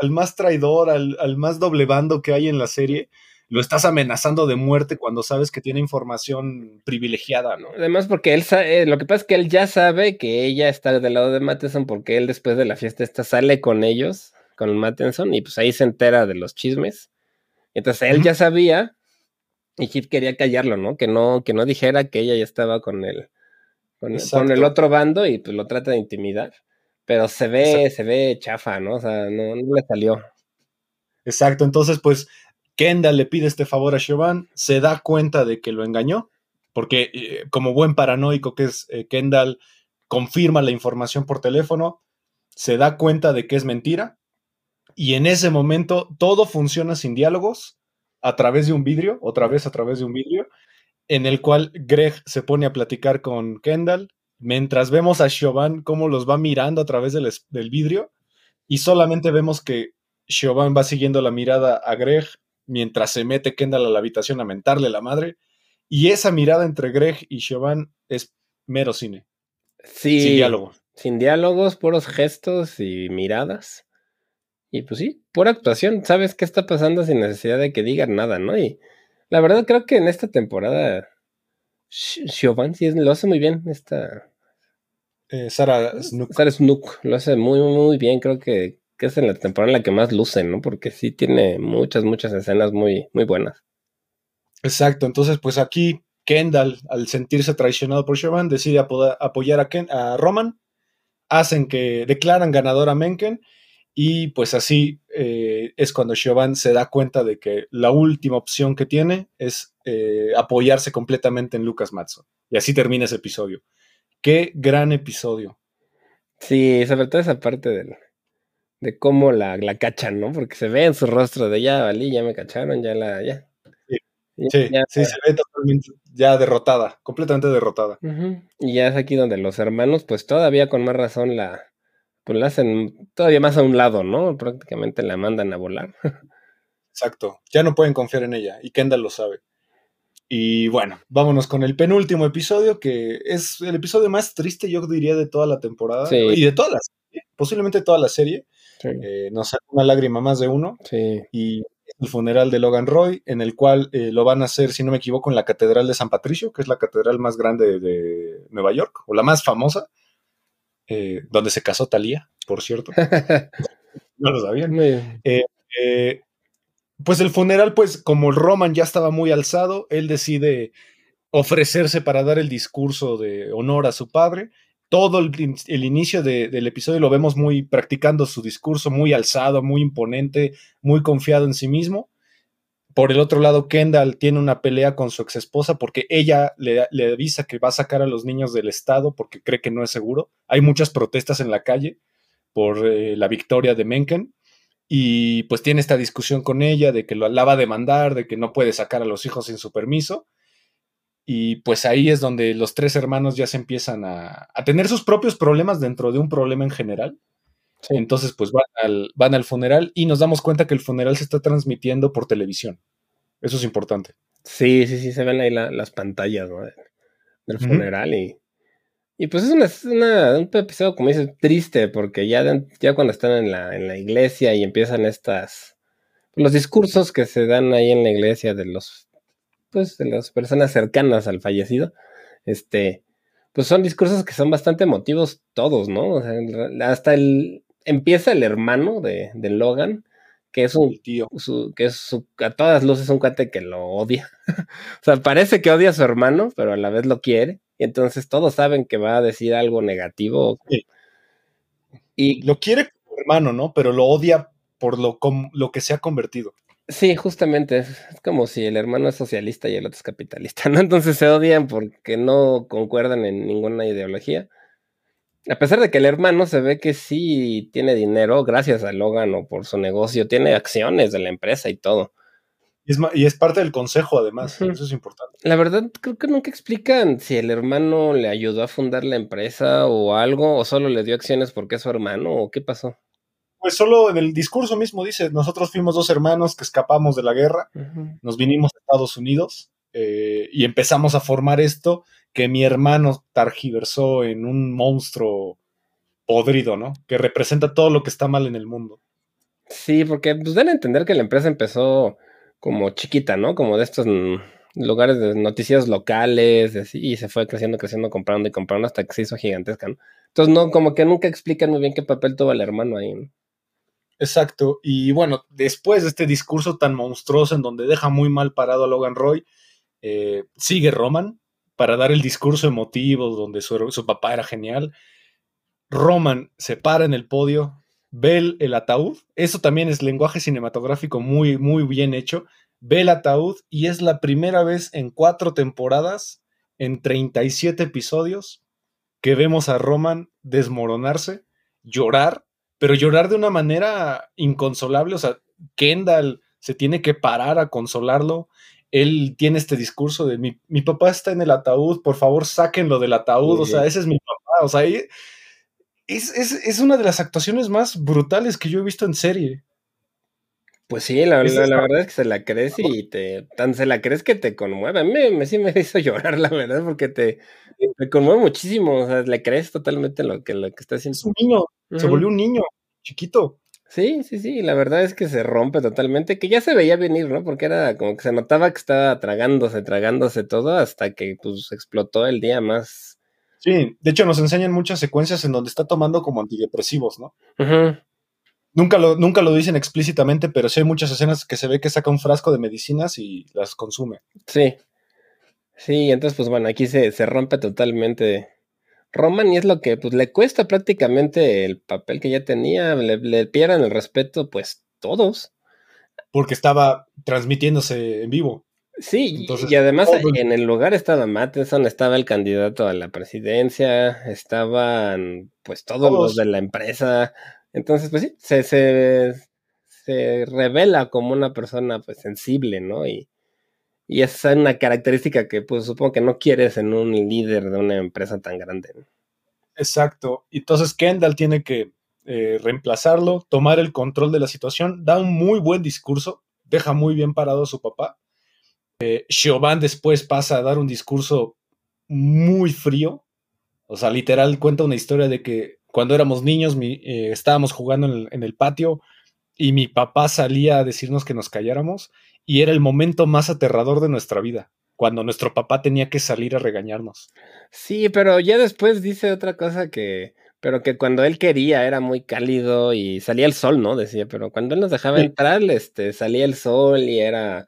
Speaker 4: al más traidor, al, al, más doble bando que hay en la serie lo estás amenazando de muerte cuando sabes que tiene información privilegiada, ¿no?
Speaker 5: Además, porque él sabe, eh, lo que pasa es que él ya sabe que ella está del lado de Matheson porque él después de la fiesta esta sale con ellos, con Matheson, y pues ahí se entera de los chismes. Entonces él ya sabía y Kit quería callarlo, ¿no? Que no, que no dijera que ella ya estaba con él, con, el, otro bando y pues lo trata de intimidar. Pero se ve, se ve chafa, ¿no? O sea, no, no le salió.
Speaker 4: Exacto, entonces pues Kendall le pide este favor a Siobhan, se da cuenta de que lo engañó, porque eh, como buen paranoico que es eh, Kendall, confirma la información por teléfono, se da cuenta de que es mentira, y en ese momento todo funciona sin diálogos, a través de un vidrio, otra vez a través de un vidrio, en el cual Greg se pone a platicar con Kendall, mientras vemos a Siobhan cómo los va mirando a través del, del vidrio, y solamente vemos que Siobhan va siguiendo la mirada a Greg mientras se mete Kendall a la habitación a mentarle la madre Y esa mirada entre Greg y Siobhan es mero cine.
Speaker 5: Sí.
Speaker 4: Sin diálogo.
Speaker 5: Sin diálogos, puros gestos y miradas. Y pues sí, pura actuación. Sabes qué está pasando sin necesidad de que digan nada, ¿no? Y la verdad creo que en esta temporada Siobhan sí lo hace muy bien. Esta...
Speaker 4: Eh, Sara Snook.
Speaker 5: Sara Snook lo hace muy, muy bien. Creo que, que, es en la temporada en la que más luce, ¿no? Porque sí tiene muchas, muchas escenas muy, muy buenas.
Speaker 4: Exacto. Entonces, pues aquí Kendall, al sentirse traicionado por Siobhan, decide apoyar a, Ken, a Roman. Hacen que declaran ganador a Menken y pues así eh, es cuando Siobhan se da cuenta de que la última opción que tiene es eh, apoyarse completamente en Lucas Matson. Y así termina ese episodio. Qué gran episodio.
Speaker 5: Sí, sobre todo esa parte del, de cómo la, la cachan, ¿no? Porque se ve en su rostro de ya valí, ya me cacharon, ya la, ya.
Speaker 4: Sí, sí, sí, se ve totalmente ya derrotada, completamente derrotada.
Speaker 5: Y ya es aquí donde los hermanos, pues todavía con más razón la, pues la hacen todavía más a un lado, ¿no? Prácticamente la mandan a volar.
Speaker 4: Exacto, ya no pueden confiar en ella y Kendall lo sabe. Y bueno, vámonos con el penúltimo episodio, que es el episodio más triste, yo diría, de toda la temporada
Speaker 5: Sí.
Speaker 4: y de toda la serie, posiblemente toda la serie.
Speaker 5: Sí.
Speaker 4: Eh, nos saca una lágrima más de uno
Speaker 5: sí.
Speaker 4: y el funeral de Logan Roy, en el cual eh, lo van a hacer, si no me equivoco, en la Catedral de San Patricio, que es la catedral más grande de Nueva York, o la más famosa, eh, donde se casó Talía, por cierto. no lo sabían.
Speaker 5: Bien.
Speaker 4: Eh, pues el funeral, pues como Roman ya estaba muy alzado, él decide ofrecerse para dar el discurso de honor a su padre. Todo el, el inicio de, del episodio lo vemos muy practicando su discurso, muy alzado, muy imponente, muy confiado en sí mismo. Por el otro lado, Kendall tiene una pelea con su ex esposa porque ella le, le avisa que va a sacar a los niños del estado porque cree que no es seguro. Hay muchas protestas en la calle por eh, la victoria de Mencken y pues tiene esta discusión con ella de que lo, la va a demandar, de que no puede sacar a los hijos sin su permiso. Y pues ahí es donde los tres hermanos ya se empiezan a, a tener sus propios problemas dentro de un problema en general.
Speaker 5: Sí.
Speaker 4: Entonces pues van al, van al funeral y nos damos cuenta que el funeral se está transmitiendo por televisión. Eso es importante.
Speaker 5: Sí, sí, sí, se ven ahí la, las pantallas ¿no? del, funeral y, y pues es una, una- un episodio, como dices, triste porque ya, de- ya cuando están en la, en la iglesia y empiezan estas, los discursos que se dan ahí en la iglesia de los, pues de las personas cercanas al fallecido, este, pues son discursos que son bastante emotivos todos, ¿no? O sea, hasta el, empieza el hermano de, de Logan, que es un
Speaker 4: tío.
Speaker 5: su- que es su- a todas luces un cuate que lo odia. o sea, parece que odia a su hermano, pero a la vez lo quiere. Y entonces todos saben que va a decir algo negativo.
Speaker 4: Sí.
Speaker 5: Y
Speaker 4: Lo quiere como hermano, ¿no? Pero lo odia por lo, com- lo que se ha convertido.
Speaker 5: sí, justamente es, es como si el hermano es socialista y el otro es capitalista, ¿no? Entonces se odian porque no concuerdan en ninguna ideología. A pesar de que el hermano se ve que sí tiene dinero gracias a Logan o por su negocio, tiene acciones de la empresa y todo.
Speaker 4: Y es, ma- y es parte del consejo, además. Eso es importante.
Speaker 5: La verdad, creo que nunca explican si el hermano le ayudó a fundar la empresa o algo, o solo le dio acciones porque es su hermano, o qué pasó.
Speaker 4: Pues solo en el discurso mismo dice, nosotros fuimos dos hermanos que escapamos de la guerra, nos vinimos a Estados Unidos eh, y empezamos a formar esto que mi hermano targiversó en un monstruo podrido, ¿no? Que representa todo lo que está mal en el mundo.
Speaker 5: Sí, porque pues a entender que la empresa empezó como chiquita, ¿no? Como de estos mm, lugares de noticias locales, así, y se fue creciendo, creciendo, comprando y comprando hasta que se hizo gigantesca, ¿no? Entonces, no, como que nunca explican muy bien qué papel tuvo el hermano ahí. ¿no?
Speaker 4: Exacto. Y bueno, después de este discurso tan monstruoso en donde deja muy mal parado a Logan Roy, eh, sigue Roman para dar el discurso emotivo donde su, su papá era genial. Roman se para en el podio, ve el, ataúd. Eso también es lenguaje cinematográfico muy, muy bien hecho. Ve el ataúd y es la primera vez en cuatro temporadas, en 37 episodios, que vemos a Roman desmoronarse, llorar pero llorar de una manera inconsolable. O sea, Kendall se tiene que parar a consolarlo. Él tiene este discurso de mi, mi papá está en el ataúd, por favor sáquenlo del ataúd. O sea, ese es mi papá. O sea, es, es, es una de las actuaciones más brutales que yo he visto en serie.
Speaker 5: Pues sí, la, verdad es que se la crees y te, tan se la crees que te conmueve. A mí me, sí me hizo llorar, la verdad, porque te, conmueve muchísimo. O sea, le crees totalmente lo que, lo que está haciendo.
Speaker 4: Es un niño, se volvió un niño chiquito.
Speaker 5: Sí, sí, sí, la verdad es que se rompe totalmente, que ya se veía venir, ¿no? Porque era como que se notaba que estaba tragándose, tragándose todo hasta que pues explotó el día más.
Speaker 4: Sí, de hecho nos enseñan muchas secuencias en donde está tomando como antidepresivos, ¿no? Nunca lo, nunca lo dicen explícitamente, pero sí hay muchas escenas que se ve que saca un frasco de medicinas y las consume.
Speaker 5: Sí. Sí, entonces, pues bueno, aquí se, se rompe totalmente Roman y es lo que pues, le cuesta prácticamente el papel que ya tenía, le, le pierden el respeto, pues todos.
Speaker 4: Porque estaba transmitiéndose en vivo.
Speaker 5: Sí, y además en el lugar estaba Matheson, estaba el candidato a la presidencia, estaban pues todos, todos. los de la empresa, entonces, pues sí, se, se, revela como una persona pues sensible, ¿no? Y, y esa es una característica que pues supongo que no quieres en un líder de una empresa tan grande.
Speaker 4: Exacto. Entonces Kendall tiene que eh, reemplazarlo, tomar el control de la situación, da un muy buen discurso, deja muy bien parado a su papá. Eh, después pasa a dar un discurso muy frío, o sea, literal cuenta una historia de que cuando éramos niños eh, estábamos jugando en el, patio y mi papá salía a decirnos que nos calláramos y era el momento más aterrador de nuestra vida, cuando nuestro papá tenía que salir a regañarnos.
Speaker 5: Sí, pero ya después dice otra cosa que, pero que cuando él quería era muy cálido y salía el sol, ¿no? Decía, pero cuando él nos dejaba entrar, este, salía el sol y era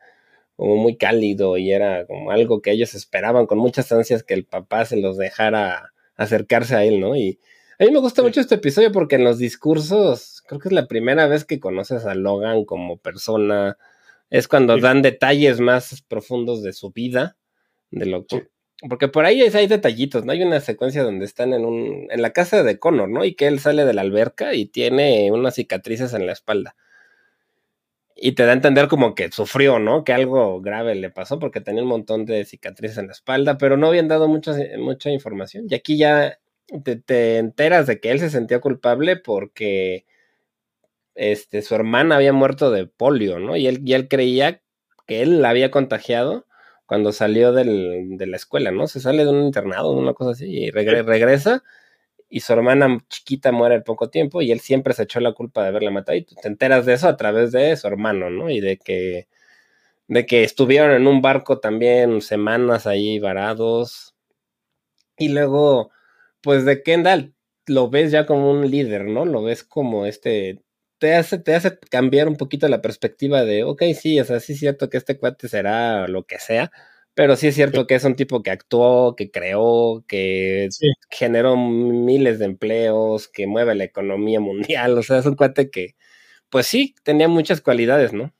Speaker 5: como muy cálido y era como algo que ellos esperaban con muchas ansias que el papá se los dejara acercarse a él, ¿no? Y, a mí me gusta mucho este episodio porque en los discursos, creo que es la primera vez que conoces a Logan como persona. Es cuando dan detalles más profundos de su vida, de lo que. Porque por ahí hay detallitos, ¿no? Hay una secuencia donde están en un. en la casa de Connor, ¿no? Y que él sale de la alberca y tiene unas cicatrices en la espalda. Y te da a entender como que sufrió, ¿no? Que algo grave le pasó porque tenía un montón de cicatrices en la espalda, pero no habían dado mucha, mucha información. Y aquí ya te, enteras de que él se sentía culpable porque este, su hermana había muerto de polio, ¿no? Y él, y él creía que él la había contagiado cuando salió del, de la escuela, ¿no? Se sale de un internado, una cosa así, y regresa y su hermana chiquita muere al poco tiempo y él siempre se echó la culpa de haberla matado y tú te enteras de eso a través de su hermano, ¿no? Y de que, de que estuvieron en un barco también semanas ahí varados y luego pues de Kendall lo ves ya como un líder, ¿no? Lo ves como este, te hace, te hace cambiar un poquito la perspectiva de, ok, sí, o sea, sí es cierto que este cuate será lo que sea, pero sí es cierto que es un tipo que actuó, que creó, que generó miles de empleos, que mueve la economía mundial, o sea, es un cuate que, pues sí, tenía muchas cualidades, ¿no?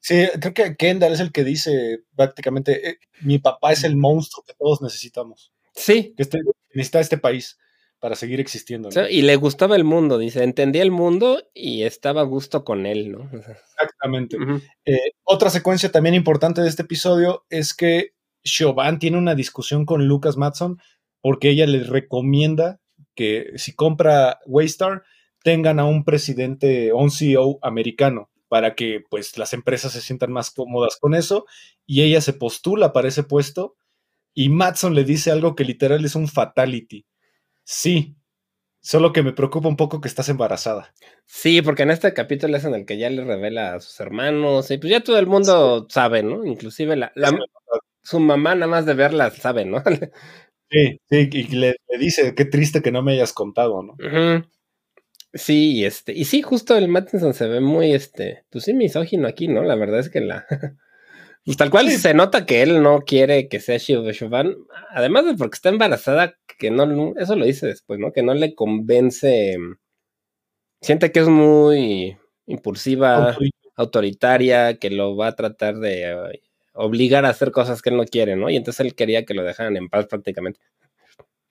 Speaker 4: Sí, creo que Kendall es el que dice prácticamente, eh, mi papá es el monstruo que todos necesitamos.
Speaker 5: Sí.
Speaker 4: Que este, necesita este país para seguir existiendo.
Speaker 5: y le gustaba el mundo, dice, entendía el mundo y estaba a gusto con él, ¿no?
Speaker 4: Exactamente. Eh, otra secuencia también importante de este episodio es que Chauvin tiene una discusión con Lucas Matson porque ella le recomienda que si compra Waystar tengan a un presidente o un CEO americano para que pues las empresas se sientan más cómodas con eso y ella se postula para ese puesto y Matson le dice algo que literal es un fatality. Sí, solo que me preocupa un poco que estás embarazada.
Speaker 5: Sí, porque en este capítulo es en el que ya le revela a sus hermanos y pues ya todo el mundo sabe, ¿no? Inclusive la, su mamá nada más de verla sabe, ¿no?
Speaker 4: sí, sí, y le, dice, qué triste que no me hayas contado, ¿no?
Speaker 5: Sí, este, y sí, justo el Mattinson se ve muy, este, pues sí, misógino aquí, ¿no? La verdad es que la, Pues tal cual se nota que él no quiere que sea Chauvin, además de porque está embarazada, que no, eso lo dice después, ¿no? Que no le convence, siente que es muy impulsiva, autoritaria, que lo va a tratar de eh, obligar a hacer cosas que él no quiere, ¿no? Y entonces él quería que lo dejaran en paz prácticamente.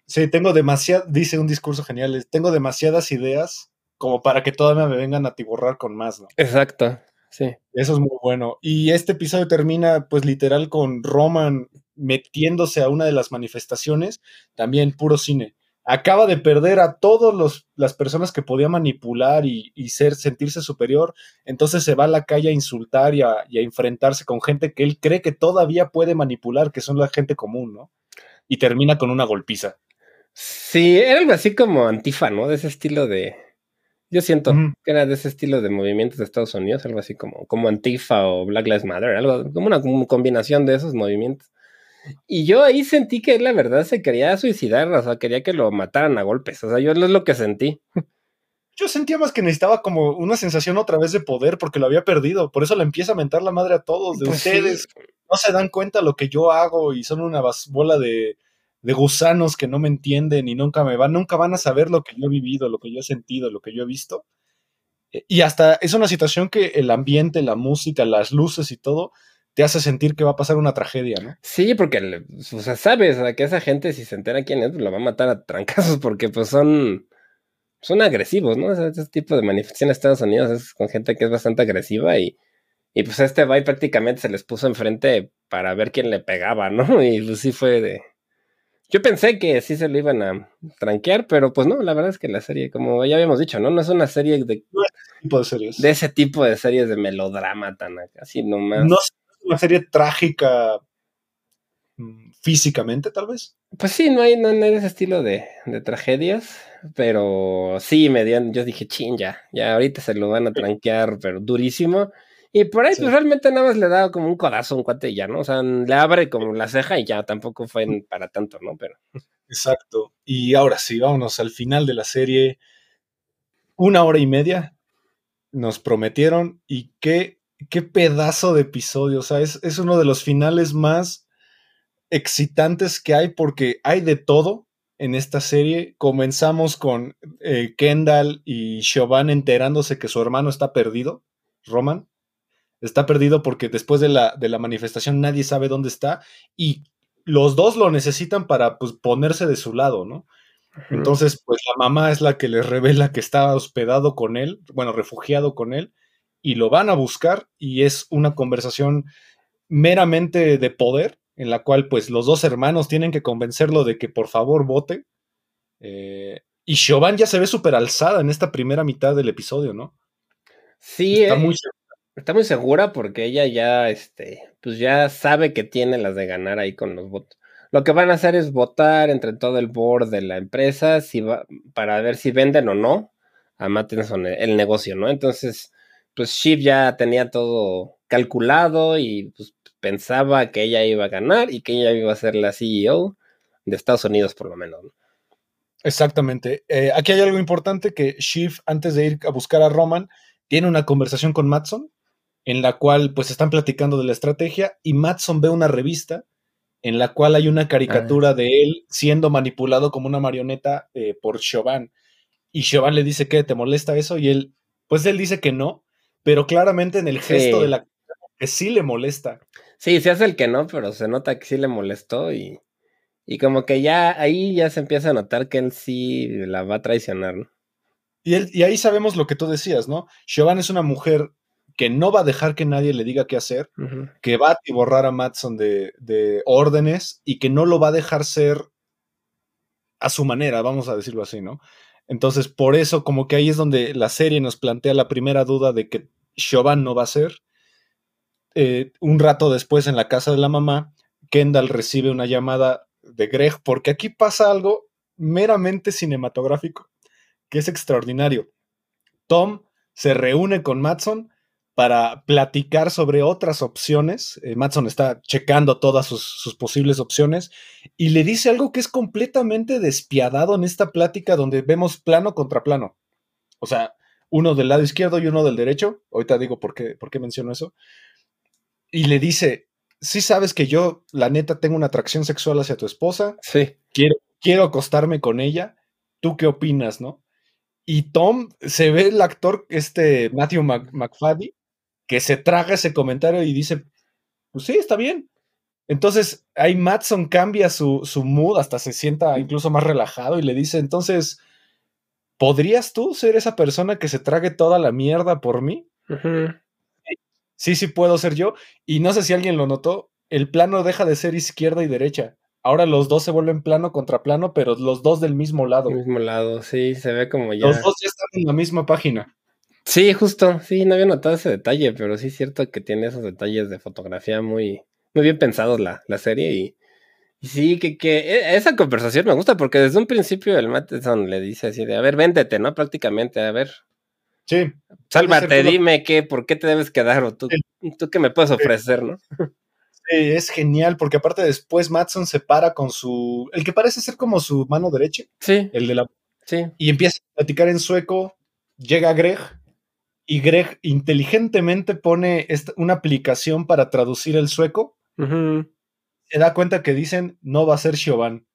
Speaker 4: Sí, tengo demasiadas, dice un discurso genial, tengo demasiadas ideas como para que todavía me vengan a tiborrar con más, ¿no?
Speaker 5: Exacto. Sí.
Speaker 4: Eso es muy bueno. Y este episodio termina, pues literal, con Roman metiéndose a una de las manifestaciones, también puro cine. acaba de perder a todas las personas que podía manipular y, ser, sentirse superior, entonces se va a la calle a insultar y a, enfrentarse con gente que él cree que todavía puede manipular, que son la gente común, ¿no? Y termina con una golpiza.
Speaker 5: Sí, era algo así como antifa, ¿no? De ese estilo de... Yo siento que era de ese estilo de movimientos de Estados Unidos, algo así como, como Antifa o Black Lives Matter, algo como una combinación de esos movimientos. Y yo ahí sentí que la verdad se quería suicidar, o sea, quería que lo mataran a golpes. O sea, yo es lo que sentí.
Speaker 4: Yo sentía más que necesitaba como una sensación otra vez de poder porque lo había perdido. Por eso le empieza a mentar la madre a todos. De pues ustedes no se dan cuenta lo que yo hago y son una bola de, de gusanos que no me entienden y nunca me van, nunca van a saber lo que yo he vivido, lo que yo he sentido, lo que yo he visto. E, y hasta es una situación que el ambiente, la música, las luces y todo te hace sentir que va a pasar una tragedia, ¿no?
Speaker 5: Sí, porque, o sea, sabes que esa gente, si se entera quién es, pues la va a matar a trancazos, porque pues son, son agresivos, ¿no? Ese, tipo de manifestación en Estados Unidos es con gente que es bastante agresiva y, y pues este bye prácticamente se les puso enfrente para ver quién le pegaba, ¿no? Y pues fue de... Yo pensé que sí se lo iban a tranquear, pero pues no, la verdad es que la serie, como ya habíamos dicho, ¿no? No es una serie de...
Speaker 4: No es tipo de series.
Speaker 5: De ese tipo de series de melodrama tan así nomás.
Speaker 4: No una serie trágica mm, físicamente, tal vez.
Speaker 5: Pues sí, no hay, no, hay ese estilo de, tragedias, pero sí me dieron, yo dije, chin, ya, ya ahorita se lo van a tranquear, pero durísimo. Y por ahí, pues realmente nada más le da como un codazo a un cuate y ya, ¿no? O sea, le abre como la ceja y ya tampoco fue para tanto, ¿no? Pero.
Speaker 4: Exacto. Y ahora sí, vámonos al final de la serie. Una hora y media nos prometieron y qué qué pedazo de episodio. O sea, es, uno de los finales más excitantes que hay porque hay de todo en esta serie. Comenzamos con eh, Kendall y Siobhan enterándose que su hermano está perdido, Roman. Está perdido porque después de la, de la manifestación nadie sabe dónde está y los dos lo necesitan para pues, ponerse de su lado, ¿no? Entonces, pues la mamá es la que les revela que estaba hospedado con él, bueno, refugiado con él, y lo van a buscar y es una conversación meramente de poder en la cual pues los dos hermanos tienen que convencerlo de que por favor vote. Eh, y Siobhan ya se ve súper alzada en esta primera mitad del episodio, ¿no?
Speaker 5: Sí, está, eh, muy, está muy segura porque ella ya, este, pues ya sabe que tiene las de ganar ahí con los votos. Lo que van a hacer es votar entre todo el board de la empresa para ver si venden o no a Mattinson el negocio, ¿no? Entonces, pues Shiv ya tenía todo calculado y pues, pensaba que ella iba a ganar y que ella iba a ser la CEO de Estados Unidos por lo menos.
Speaker 4: Exactamente. Eh, aquí hay algo importante que Shiv, antes de ir a buscar a Roman, tiene una conversación con Matson en la cual pues están platicando de la estrategia y Matson ve una revista en la cual hay una caricatura de él siendo manipulado como una marioneta eh, por Chauvin. Y Chauvin le dice que te molesta eso y él, pues él dice que no, pero claramente en el gesto de la que sí le molesta.
Speaker 5: Sí, se hace el que no, pero se nota que sí le molestó y, y como que ya ahí ya se empieza a notar que él sí la va a traicionar, ¿no?
Speaker 4: Y, él, y ahí sabemos lo que tú decías, ¿no? Siobhan es una mujer que no va a dejar que nadie le diga qué hacer, que va a borrar a Matson de, de, órdenes y que no lo va a dejar ser a su manera, vamos a decirlo así, ¿no? Entonces, por eso, como que ahí es donde la serie nos plantea la primera duda de que Chauvin no va a ser. Eh, un rato después, en la casa de la mamá, Kendall recibe una llamada de Greg, porque aquí pasa algo meramente cinematográfico, que es extraordinario. Tom se reúne con Matson para platicar sobre otras opciones. Eh, Matson está checando todas sus, sus, posibles opciones y le dice algo que es completamente despiadado en esta plática donde vemos plano contra plano. O sea, uno del lado izquierdo y uno del derecho. Ahorita digo por qué, por qué menciono eso. Y le dice, sí sabes que yo, la neta, tengo una atracción sexual hacia tu esposa.
Speaker 5: Sí.
Speaker 4: Quiero, quiero acostarme con ella. ¿Tú qué opinas, no? Y Tom, se ve el actor, este Matthew McFaddy, que se traga ese comentario y dice, pues sí, está bien. Entonces ahí Matson cambia su, su mood, hasta se sienta incluso más relajado y le dice, entonces, ¿podrías tú ser esa persona que se trague toda la mierda por mí? Sí, sí puedo ser yo. Y no sé si alguien lo notó, el plano deja de ser izquierda y derecha. ahora los dos se vuelven plano contra plano, pero los dos del mismo lado.
Speaker 5: Del mismo lado, sí, se ve como ya.
Speaker 4: Los dos ya están en la misma página.
Speaker 5: Sí, justo, sí, no había notado ese detalle, pero sí es cierto que tiene esos detalles de fotografía muy, muy bien pensados la, la serie y, y sí, que, que e, esa conversación me gusta porque desde un principio el Matheson le dice así de, a ver, véndete, ¿no? Prácticamente, a ver.
Speaker 4: Sí.
Speaker 5: Sálvate, dime qué, por qué te debes quedar o tú, tú qué me puedes ofrecer, ¿no?
Speaker 4: Sí, es genial porque aparte después Matson se para con su, el que parece ser como su mano derecha.
Speaker 5: Sí.
Speaker 4: El de la...
Speaker 5: Sí.
Speaker 4: Y empieza a platicar en sueco, llega Greg y Greg inteligentemente pone esta, una aplicación para traducir el sueco. Se da cuenta que dicen no va a ser Siobhan.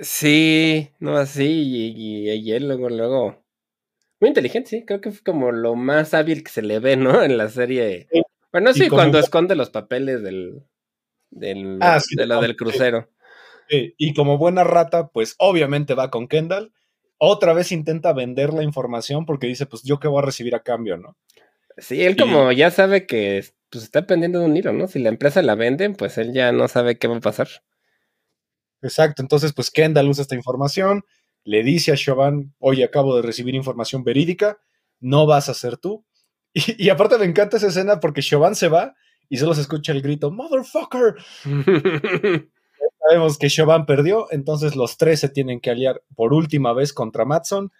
Speaker 5: Sí, no así, y, y, él luego, luego. Muy inteligente, sí, creo que fue como lo más hábil que se le ve, ¿no? En la serie. Bueno, sí, cuando esconde los papeles del. del
Speaker 4: ah, sí,
Speaker 5: de lo del crucero.
Speaker 4: Sí. Y como buena rata, pues obviamente va con Kendall otra vez intenta vender la información porque dice, pues yo qué voy a recibir a cambio, ¿no?
Speaker 5: Sí, él como ya sabe que pues, está pendiendo de un hilo, ¿no? Si la empresa la venden, pues él ya no sabe qué va a pasar.
Speaker 4: Exacto, entonces pues Kendall usa esta información, le dice a Siobhan, oye, acabo de recibir información verídica, no vas a ser tú. Y, y aparte me encanta esa escena porque Siobhan se va y solo se escucha el grito, motherfucker. sabemos que Siobhan perdió, entonces los tres se tienen que aliar por última vez contra Matson.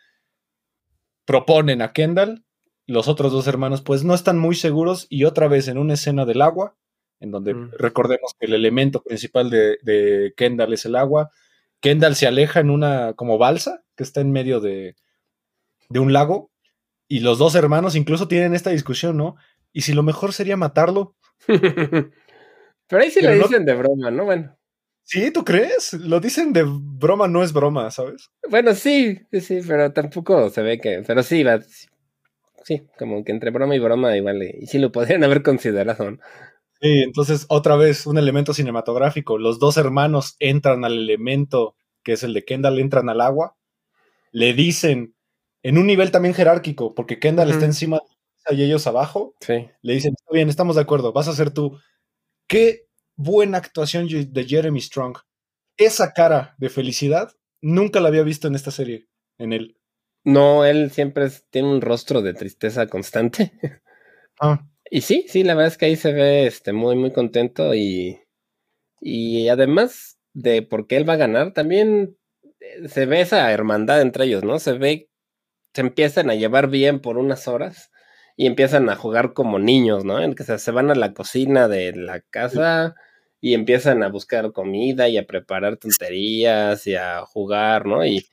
Speaker 4: Proponen a Kendall. Los otros dos hermanos, pues no están muy seguros. Y otra vez en una escena del agua, en donde mm. recordemos que el elemento principal de, de, Kendall es el agua. Kendall se aleja en una como balsa que está en medio de, de un lago. Y los dos hermanos incluso tienen esta discusión, ¿no? Y si lo mejor sería matarlo.
Speaker 5: Pero ahí sí Pero no, dicen de broma, ¿no? Bueno.
Speaker 4: Sí, ¿tú crees? Lo dicen de broma, no es broma, ¿sabes?
Speaker 5: Bueno, sí, sí, pero tampoco se ve que. Pero sí, va. Sí, como que entre broma y broma igual. Y sí lo podrían haber considerado. ¿no?
Speaker 4: Sí, entonces otra vez un elemento cinematográfico. Los dos hermanos entran al elemento que es el de Kendall, entran al agua. Le dicen, en un nivel también jerárquico, porque Kendall uh -huh. está encima y ellos abajo.
Speaker 5: Sí.
Speaker 4: Le dicen, está bien, estamos de acuerdo, vas a ser tú. ¿Qué buena actuación de Jeremy Strong. Esa cara de felicidad nunca la había visto en esta serie, en él.
Speaker 5: No, él siempre es, tiene un rostro de tristeza constante.
Speaker 4: Ah.
Speaker 5: Y sí, sí, la verdad es que ahí se ve este, muy, muy contento y, y además de por qué él va a ganar, también eh, se ve esa hermandad entre ellos, ¿no? Se ve, se empiezan a llevar bien por unas horas y empiezan a jugar como niños, ¿no? En que se, se van a la cocina de la casa y empiezan a buscar comida y a preparar tonterías y a jugar, ¿no? Y,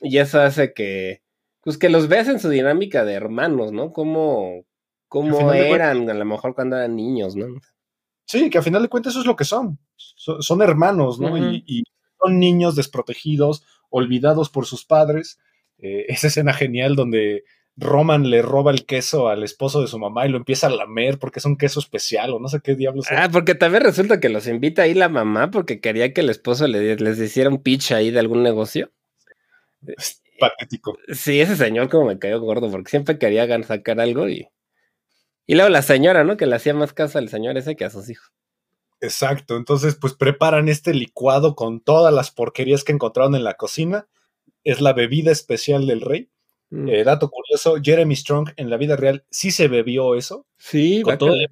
Speaker 5: y eso hace que, pues que los veas en su dinámica de hermanos, ¿no? Como, como eran cuentas, a lo mejor cuando eran niños, ¿no?
Speaker 4: Sí, que a final de cuentas eso es lo que son. Son, son hermanos, ¿no? Uh -huh. y, y, son niños desprotegidos, olvidados por sus padres. Eh, esa escena genial donde Roman le roba el queso al esposo de su mamá y lo empieza a lamer porque es un queso especial o no sé qué diablos.
Speaker 5: Ah, porque también resulta que los invita ahí la mamá porque quería que el esposo le, les hiciera un pitch ahí de algún negocio.
Speaker 4: Es patético.
Speaker 5: Sí, ese señor como me cayó gordo porque siempre quería sacar algo y... Y luego la señora, ¿no? Que le hacía más caso al señor ese que a sus hijos.
Speaker 4: Exacto, entonces pues preparan este licuado con todas las porquerías que encontraron en la cocina. Es la bebida especial del rey Mm. Eh, dato curioso, Jeremy Strong en la vida real sí se bebió eso.
Speaker 5: Sí,
Speaker 4: con todo el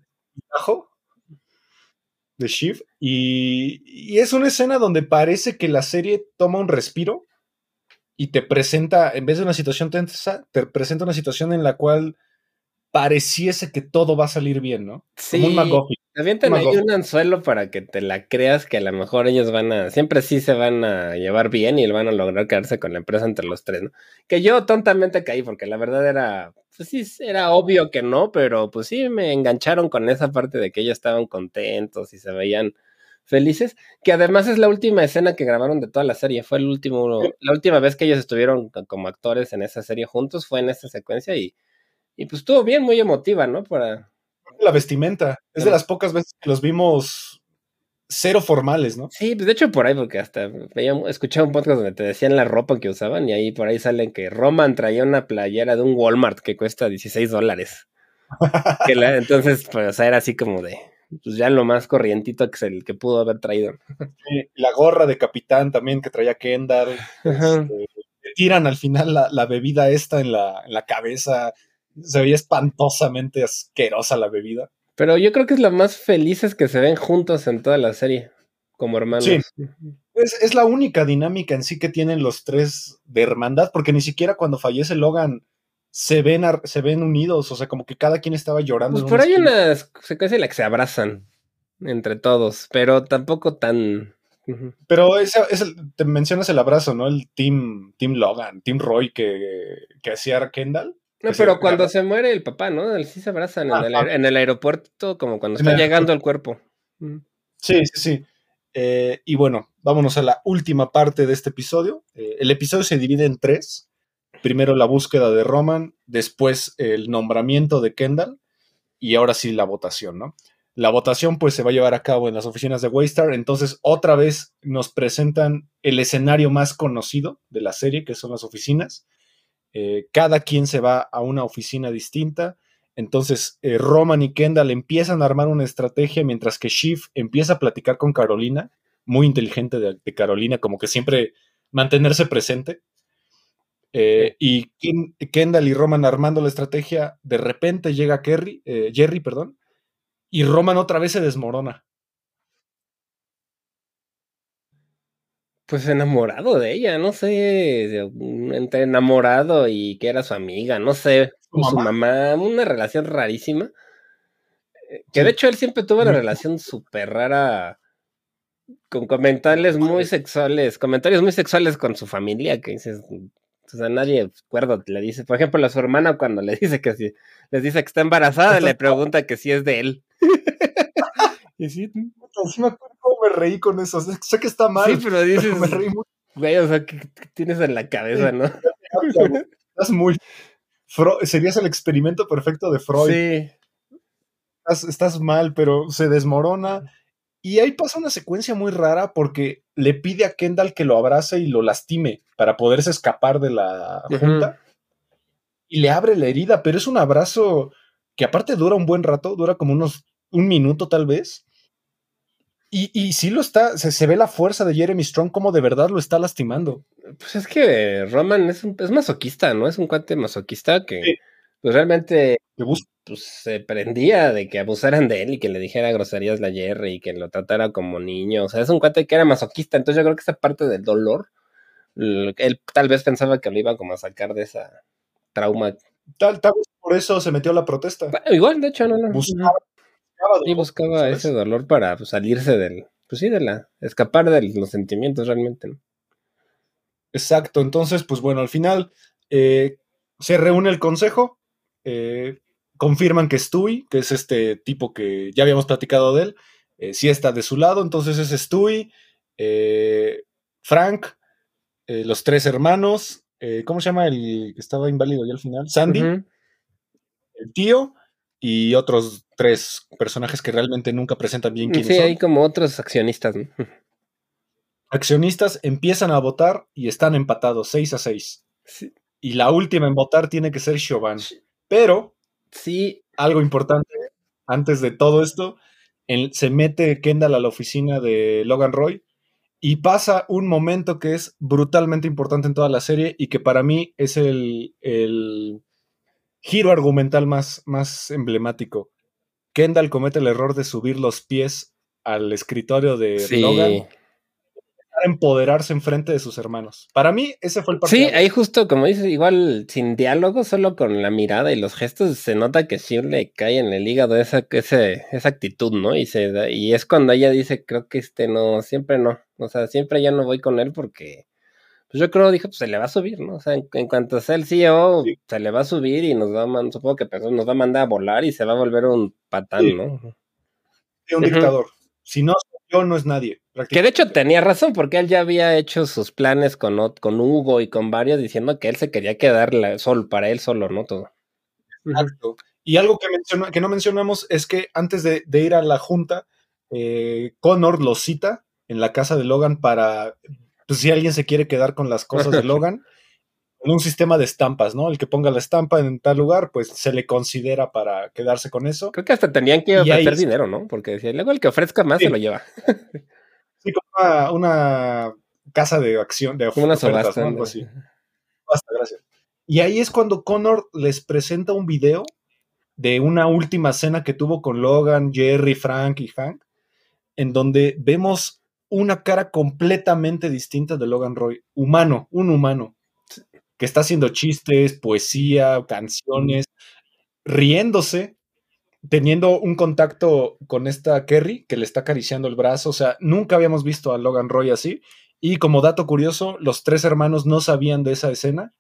Speaker 4: bajo de Shiv. Y, y, es una escena donde parece que la serie toma un respiro y te presenta, en vez de una situación tensa, te presenta una situación en la cual pareciese que todo va a salir bien, ¿no?
Speaker 5: Sí. Como un. Avientan ahí un anzuelo para que te la creas que a lo mejor ellos van a, siempre sí se van a llevar bien y van a lograr quedarse con la empresa entre los tres, ¿no? Que yo tontamente caí porque la verdad era, pues sí, era obvio que no, pero pues sí me engancharon con esa parte de que ellos estaban contentos y se veían felices, que además es la última escena que grabaron de toda la serie, fue el último, la última vez que ellos estuvieron como actores en esa serie juntos, fue en esa secuencia y, y pues estuvo bien, muy emotiva, ¿no? Para
Speaker 4: la vestimenta. Es de las pocas veces que los vimos cero formales, ¿no?
Speaker 5: Sí, pues de hecho por ahí, porque hasta veía, escuchaba un podcast donde te decían la ropa que usaban y ahí por ahí salen que Roman traía una playera de un Walmart que cuesta 16 dólares. entonces, pues, o sea, era así como de, pues ya lo más corrientito que es el que pudo haber traído.
Speaker 4: Sí, la gorra de capitán también que traía Kendall. Este, tiran al final la, la bebida esta en la, en la cabeza. Se veía espantosamente asquerosa la bebida.
Speaker 5: Pero yo creo que es lo más felices que se ven juntos en toda la serie, como hermanos.
Speaker 4: Sí. Es, es la única dinámica en sí que tienen los tres de hermandad, porque ni siquiera cuando fallece Logan se ven, se ven unidos, o sea, como que cada quien estaba llorando.
Speaker 5: Pues por
Speaker 4: una
Speaker 5: ahí
Speaker 4: esquina.
Speaker 5: una secuencia en la que se abrazan entre todos, pero tampoco tan.
Speaker 4: Pero ese, te mencionas el abrazo, ¿no? El Team, team Logan, Team Roy que, que hacía Kendall.
Speaker 5: No,
Speaker 4: se
Speaker 5: pero cuando se muere el papá, ¿no? Sí se abrazan en, el, en aeropuerto, como cuando está llegando el cuerpo. Ujú.
Speaker 4: Sí, sí, sí. Eh, y bueno, vámonos a la última parte de este episodio. Eh, el episodio se divide en tres. Primero la búsqueda de Roman, después el nombramiento de Kendall y ahora sí la votación, ¿no? La votación pues se va a llevar a cabo en las oficinas de Waystar, entonces otra vez nos presentan el escenario más conocido de la serie, que son las oficinas. Eh, cada quien se va a una oficina distinta. Entonces, eh, Roman y Kendall empiezan a armar una estrategia mientras que Shiv empieza a platicar con Carolina, muy inteligente de, de Carolina, como que siempre mantenerse presente. Eh, y Ken- Kendall y Roman armando la estrategia, de repente llega Kerry, Jerry, perdón, y Roman otra vez se desmorona.
Speaker 5: Pues enamorado de ella, no sé, entre enamorado y que era su amiga, no sé,
Speaker 4: Su
Speaker 5: o su
Speaker 4: mamá.
Speaker 5: mamá, una relación rarísima. Eh, Que
Speaker 4: Sí.
Speaker 5: de hecho él siempre tuvo una relación súper rara, con comentarios muy sexuales, comentarios muy sexuales con su familia, que dices, o sea, nadie acuerdo le dice, por ejemplo, a su hermana cuando le dice que si, les dice que está embarazada, le pregunta que si es de él. Y sí,
Speaker 4: Sí me acuerdo cómo me reí con eso. Sé, sé que está mal,
Speaker 5: sí, pero dices,
Speaker 4: pero me reí mucho.
Speaker 5: güey, o sea, ¿qué, qué tienes en la cabeza, no?
Speaker 4: Estás muy... Fro- serías el experimento perfecto de Freud.
Speaker 5: Sí.
Speaker 4: estás, estás mal, pero se desmorona. Y ahí pasa una secuencia muy rara porque le pide a Kendall que lo abrace y lo lastime para poderse escapar de la junta. Y le abre la herida, pero es un abrazo que aparte dura un buen rato, dura como unos un minuto tal vez. Y, y sí lo está, se, se ve la fuerza de Jeremy Strong como de verdad lo está lastimando.
Speaker 5: Pues es que Roman es, un, es masoquista, ¿no? Es un cuate masoquista que
Speaker 4: Sí.
Speaker 5: pues realmente pues, se prendía de que abusaran de él y que le dijera groserías la Jerry y que lo tratara como niño. O sea, es un cuate que era masoquista. Entonces yo creo que esa parte del dolor, él tal vez pensaba que lo iba como a sacar de esa trauma.
Speaker 4: tal, tal vez por eso se metió a la protesta.
Speaker 5: Bueno, igual, de hecho, no, no.
Speaker 4: Buscaba. Buscaba
Speaker 5: Y
Speaker 4: dolor,
Speaker 5: buscaba
Speaker 4: ¿sabes?
Speaker 5: ese dolor para pues, salirse del, pues sí, de la, escapar de los sentimientos realmente. ¿no?
Speaker 4: Exacto, entonces, pues bueno, al final eh, se reúne el consejo, eh, confirman que Stewie, que es este tipo que ya habíamos platicado de él, eh, sí está de su lado, entonces es Stewie, eh, Frank, eh, los tres hermanos, eh, ¿cómo se llama el que estaba inválido ya al final? Sandy, el tío y otros tres personajes que realmente nunca presentan bien quiénes
Speaker 5: Sí,
Speaker 4: son.
Speaker 5: hay como otros accionistas. ¿no?
Speaker 4: Accionistas empiezan a votar y están empatados 6 a 6.
Speaker 5: Sí,
Speaker 4: Y la última en votar tiene que ser Chauvin. Pero
Speaker 5: sí,
Speaker 4: algo importante antes de todo esto, en- se mete Kendall a la oficina de Logan Roy y pasa un momento que es brutalmente importante en toda la serie y que para mí es el, el giro argumental más, más emblemático. Kendall comete el error de subir los pies al escritorio de
Speaker 5: sí.
Speaker 4: Logan para empoderarse enfrente de sus hermanos. Para mí, ese fue el
Speaker 5: Sí,
Speaker 4: parteaguas.
Speaker 5: ahí justo como dices, igual sin diálogo, solo con la mirada y los gestos, se nota que sí le cae en el hígado esa, ese, esa actitud, ¿no? Y se da- y es cuando ella dice, creo que este no, siempre no. O sea, siempre ya no voy con él porque, pues yo creo, dije, pues se le va a subir, ¿no? O sea, en, en cuanto sea el CEO,
Speaker 4: Sí.
Speaker 5: se le va a subir y nos va a man- supongo que pues, nos va a mandar a volar y se va a volver un patán,
Speaker 4: Sí.
Speaker 5: ¿no?
Speaker 4: de un dictador. Si no soy yo, no es nadie.
Speaker 5: Que de hecho tenía razón, porque él ya había hecho sus planes con, con Hugo y con varios diciendo que él se quería quedar la, sol, para él solo, ¿no? Todo.
Speaker 4: Exacto. Y algo que, menciona- que no mencionamos es que antes de, de ir a la junta, eh, Connor lo cita en la casa de Logan para, pues si alguien se quiere quedar con las cosas de Logan, en un sistema de estampas, ¿no? El que ponga la estampa en tal lugar, pues se le considera para quedarse con eso.
Speaker 5: Creo que hasta tenían que ofrecer dinero, ¿no? Porque decía, luego el que ofrezca más se lo lleva.
Speaker 4: sí, como una, casa de acción, de
Speaker 5: una ofertas, ¿no?
Speaker 4: Algo así. Basta, gracias. Y ahí es cuando Connor les presenta un video de una última cena que tuvo con Logan, Jerry, Frank y Hank, en donde vemos una cara completamente distinta de Logan Roy, humano, un humano, que está haciendo chistes, poesía, canciones, riéndose, teniendo un contacto con esta Kerry que le está acariciando el brazo, o sea, nunca habíamos visto a Logan Roy así. Y como dato curioso, los tres hermanos no sabían de esa escena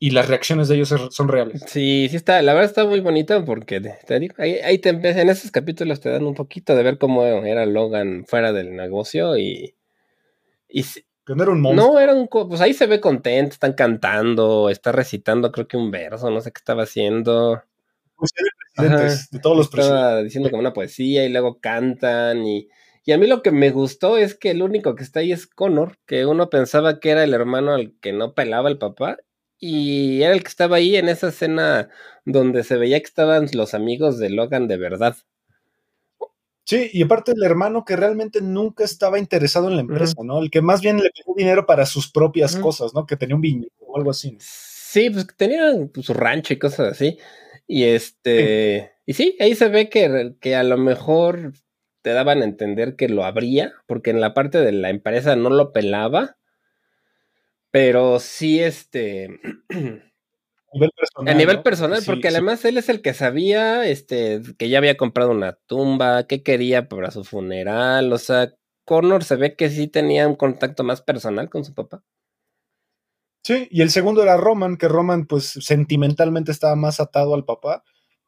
Speaker 4: y las reacciones de ellos son reales.
Speaker 5: Sí, sí está, la verdad está muy bonita porque te, digo, ahí, te en esos capítulos te dan un poquito de ver cómo era Logan fuera del negocio y, y
Speaker 4: no era un monstruo.
Speaker 5: No, era un, pues ahí se ve contento, están cantando, está recitando creo que un verso, no sé qué estaba haciendo.
Speaker 4: Pues presidentes, de todos los presidentes.
Speaker 5: Estaba diciendo como una poesía y luego cantan y, y a mí lo que me gustó es que el único que está ahí es Connor, que uno pensaba que era el hermano al que no pelaba el papá y era el que estaba ahí en esa escena donde se veía que estaban los amigos de Logan de verdad.
Speaker 4: Sí, y aparte el hermano que realmente nunca estaba interesado en la empresa, ¿no? El que más bien le pidió dinero para sus propias cosas, ¿no? Que tenía un viñedo o algo así.
Speaker 5: Sí, pues que tenía pues, su rancho y cosas así. Y este, y sí, ahí se ve que, que a lo mejor te daban a entender que lo habría, porque en la parte de la empresa no lo pelaba, pero sí, este.
Speaker 4: A nivel personal.
Speaker 5: A nivel personal, porque además él es el que sabía este, que ya había comprado una tumba, qué quería para su funeral. O sea, Connor se ve que sí tenía un contacto más personal con su papá.
Speaker 4: Sí, y el segundo era Roman, que Roman, pues sentimentalmente estaba más atado al papá,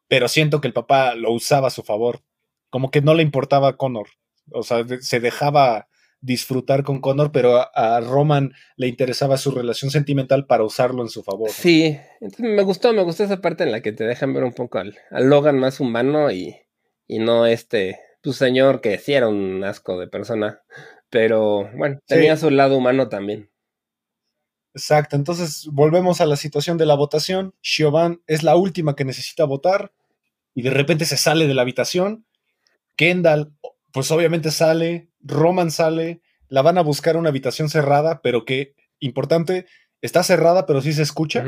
Speaker 4: pero siento que el papá lo usaba a su favor. Como que no le importaba a Connor. O sea, se dejaba disfrutar con Connor, pero a, Roman le interesaba su relación sentimental para usarlo en su favor.
Speaker 5: Sí, me gustó, me gustó esa parte en la que te dejan ver un poco al, Logan más humano y, y no este, tu señor que sí era un asco de persona, pero bueno, tenía su lado humano también.
Speaker 4: Exacto, entonces volvemos a la situación de la votación. Siobhan es la última que necesita votar y de repente se sale de la habitación. Kendall, pues obviamente sale, Roman sale, la van a buscar una habitación cerrada, pero que, importante, está cerrada, pero sí se escucha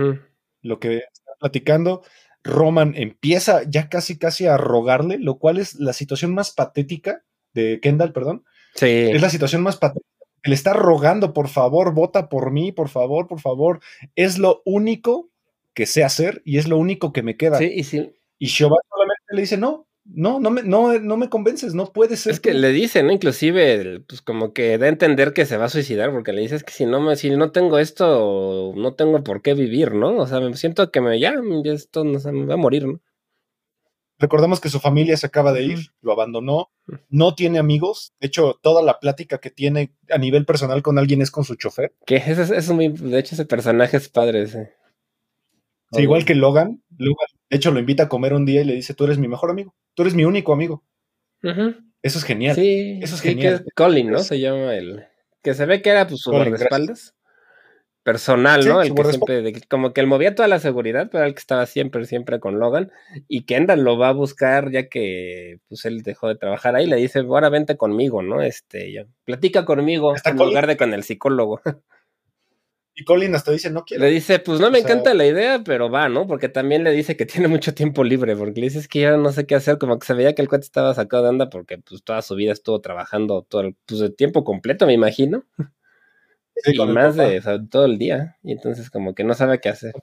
Speaker 4: lo que está platicando. Roman empieza ya casi casi a rogarle, lo cual es la situación más patética de Kendall, perdón.
Speaker 5: Sí.
Speaker 4: Es la situación más patética. Le está rogando, por favor, vota por mí, por favor, por favor. Es lo único que sé hacer y es lo único que me queda.
Speaker 5: Sí, y sí.
Speaker 4: Y solamente le dice, no, no, no me, no, no me convences, no puede ser.
Speaker 5: Es que le dicen, ¿no? Inclusive, pues como que da a entender que se va a suicidar, porque le dices que si no me, si no tengo esto, no tengo por qué vivir, ¿no? O sea, me siento que me ya, esto no, me va a morir, ¿no?
Speaker 4: Recordamos que su familia se acaba de ir, lo abandonó, no tiene amigos. De hecho, toda la plática que tiene a nivel personal con alguien es con su chofer.
Speaker 5: Que eso es, muy, de hecho, ese personaje es padre, sí.
Speaker 4: Sí igual que Logan, Logan, de hecho, lo invita a comer un día y le dice, tú eres mi mejor amigo. Tú eres mi único amigo. Eso es genial.
Speaker 5: Sí,
Speaker 4: eso es genial.
Speaker 5: Colin, ¿no? Se llama el. Que se ve que era pues, su guardaespaldas. Personal, ¿no? el que siempre, como que él movía toda la seguridad, pero el que estaba siempre, siempre con Logan. Y Kendall lo va a buscar ya que pues él dejó de trabajar ahí. Le dice, ahora vente conmigo, ¿no? Este, ya, platica conmigo en lugar de con el psicólogo.
Speaker 4: Y Colin hasta dice, no quiero.
Speaker 5: Le dice, pues no me encanta la idea, pero va, ¿no? Porque también le dice que tiene mucho tiempo libre, porque le dices que ya no sé qué hacer, como que se veía que el cuate estaba sacado de onda porque pues toda su vida estuvo trabajando todo el, pues, de tiempo completo, me imagino. y más de todo el día. Y entonces como que no sabe qué hacer.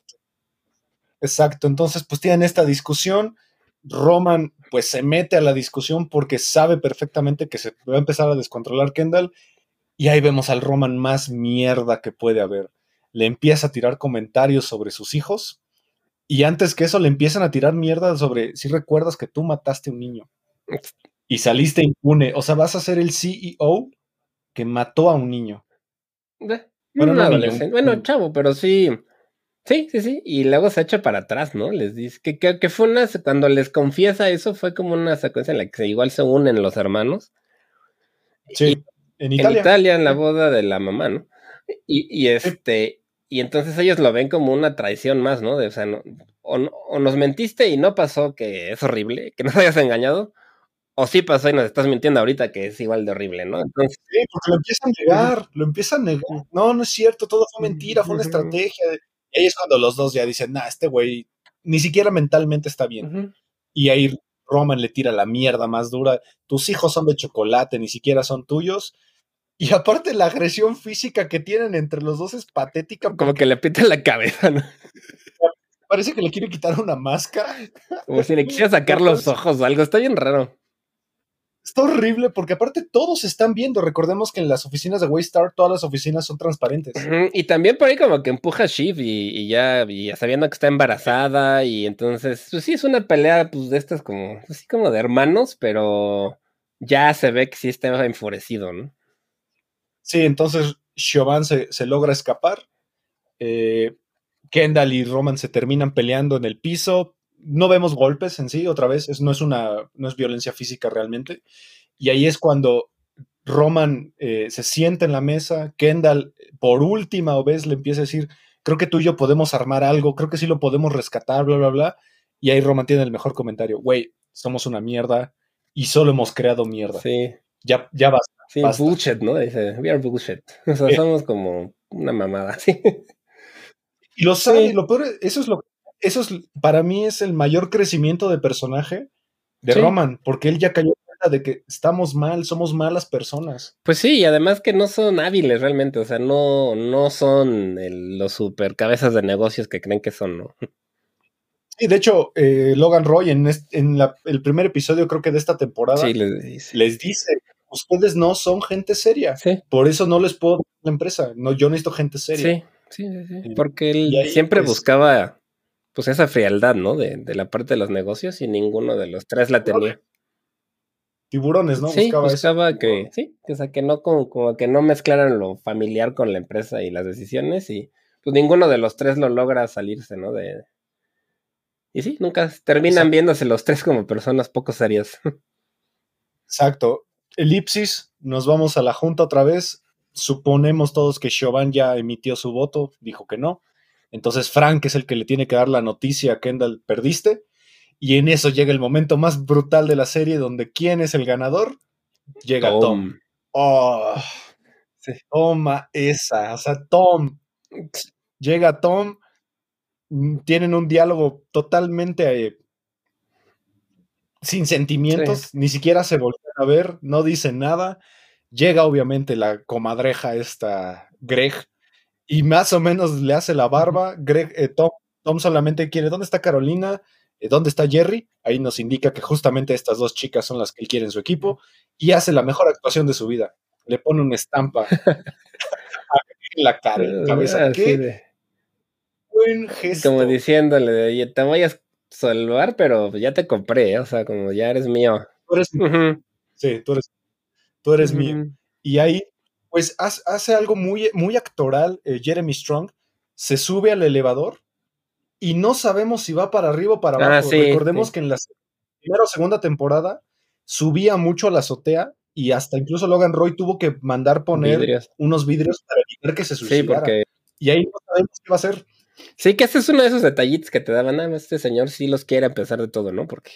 Speaker 4: Exacto, entonces pues tienen esta discusión. Roman pues se mete a la discusión porque sabe perfectamente que se va a empezar a descontrolar Kendall. Y ahí vemos al Roman más mierda que puede haber le empieza a tirar comentarios sobre sus hijos. Y antes que eso, le empiezan a tirar mierda sobre si recuerdas que tú mataste a un niño y saliste impune. O sea, vas a ser el CEO que mató a un niño.
Speaker 5: Bueno, no bueno, chavo, pero sí. Sí, sí, sí. Y luego se echa para atrás, ¿no? Les dice que, que, fue una. Cuando les confiesa eso, fue como una secuencia en la que igual se unen los hermanos.
Speaker 4: Sí,
Speaker 5: en Italia. En Italia, en la boda de la mamá, ¿no? Y, y este, y entonces ellos lo ven como una traición más, ¿no? De, o sea, no, o, o, nos mentiste y no pasó, que es horrible, que nos hayas engañado, o sí pasó y nos estás mintiendo ahorita, que es igual de horrible, ¿no?
Speaker 4: Entonces, sí, porque lo empiezan a negar, lo empiezan a negar. No, no es cierto, todo fue mentira, fue una estrategia. Y ahí es cuando los dos ya dicen, nah, este güey ni siquiera mentalmente está bien. Y ahí Roman le tira la mierda más dura. Tus hijos son de chocolate, ni siquiera son tuyos. Y aparte la agresión física que tienen entre los dos es patética.
Speaker 5: Como que le pita la cabeza, ¿no?
Speaker 4: Parece que le quiere quitar una máscara.
Speaker 5: Como si le quisiera sacar los ojos o algo. Está bien raro.
Speaker 4: Está horrible porque aparte todos están viendo. Recordemos que en las oficinas de Waystar todas las oficinas son transparentes.
Speaker 5: Y también por ahí como que empuja a Shiv y, ya, y sabiendo que está embarazada y entonces, pues sí, es una pelea pues de estas como, así como de hermanos, pero ya se ve que sí está enfurecido, ¿no?
Speaker 4: Sí, entonces Siobhan se, se logra escapar. Eh, Kendall y Roman se terminan peleando en el piso. No vemos golpes en sí, otra vez, no, es una, no es violencia física realmente. Y ahí es cuando Roman eh, se sienta en la mesa, Kendall por última vez le empieza a decir, creo que tú y yo podemos armar algo, creo que sí lo podemos rescatar, bla, bla, bla. Y ahí Roman tiene el mejor comentario, güey, somos una mierda y solo hemos creado mierda.
Speaker 5: Sí.
Speaker 4: Ya, ya basta.
Speaker 5: Sí, bullshit, ¿no? Dice, we are bullshit. O sea, somos como una mamada, sí.
Speaker 4: Y lo sabe, y lo peor, eso es lo, eso es, para mí es el mayor crecimiento de personaje de Roman, porque él ya cayó en cuenta de que estamos mal, somos malas personas.
Speaker 5: Pues sí, y además que no son hábiles realmente, o sea, no, no son los super cabezas de negocios que creen que son, ¿no?
Speaker 4: Sí, de hecho, eh, Logan Roy en, en el primer episodio, creo que de esta temporada, les dice. les dice ustedes no son gente seria. Por eso no les puedo dar la empresa. No, yo necesito gente seria.
Speaker 5: Sí. Sí, sí, Porque él siempre pues buscaba pues esa frialdad, ¿no? De, de, la parte de los negocios y ninguno de los tres la tenía.
Speaker 4: Tiburones, ¿no?
Speaker 5: Sí, buscaba, buscaba que, sí, o sea, que no como, como, que no mezclaran lo familiar con la empresa y las decisiones y pues ninguno de los tres lo logra salirse, ¿no? De, y sí, nunca terminan viéndose los tres como personas poco serias.
Speaker 4: Exacto. Elipsis, nos vamos a la junta otra vez suponemos todos que Chauvin ya emitió su voto, dijo que no. Entonces Frank es el que le tiene que dar la noticia a Kendall, perdiste. Y en eso llega el momento más brutal de la serie, donde ¿quién es el ganador? Llega Tom. Oh, Toma esa, o sea, Tom. Llega Tom, mm, tienen un diálogo totalmente eh, sin sentimientos, ni siquiera se volvían a ver, no dicen nada Llega obviamente la comadreja esta Greg y más o menos le hace la barba. Greg, eh, Tom, Tom, solamente quiere, ¿dónde está Carolina? Eh, ¿Dónde está Jerry? Ahí nos indica que justamente estas dos chicas son las que él quiere en su equipo y hace la mejor actuación de su vida. Le pone una estampa en la cara, en la cabeza. ¿Qué? Buen gesto.
Speaker 5: Como diciéndole, te voy a salvar, pero ya te compré, ¿eh? o sea, como ya eres mío.
Speaker 4: Tú eres, Sí, tú eres tú eres mío. Y ahí, pues, hace algo muy, muy actoral eh, Jeremy Strong, se sube al elevador y no sabemos si va para arriba o para ah, abajo. Recordemos que en la primera o segunda temporada subía mucho a la azotea y hasta incluso Logan Roy tuvo que mandar poner unos vidrios para evitar que se suicidara. porque... Y ahí no sabemos qué va a hacer.
Speaker 5: Sí, que ese es uno de esos detallitos que te daban, nada este señor sí los quiere a pesar de todo, ¿no? Porque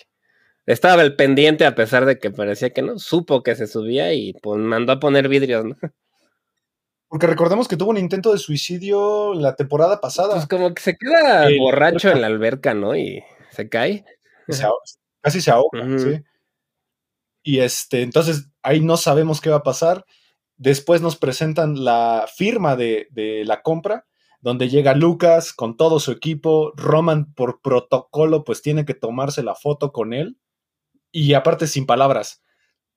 Speaker 5: estaba el pendiente a pesar de que parecía que no, supo que se subía y pues mandó a poner vidrios, ¿no?
Speaker 4: Porque recordemos que tuvo un intento de suicidio la temporada pasada.
Speaker 5: Pues como que se queda borracho en la alberca, ¿no? Y se cae.
Speaker 4: casi se ahoga, sí. Y este, entonces ahí no sabemos qué va a pasar. Después nos presentan la firma de, de la compra, donde llega Lucas con todo su equipo. Roman, por protocolo, pues tiene que tomarse la foto con él y aparte sin palabras.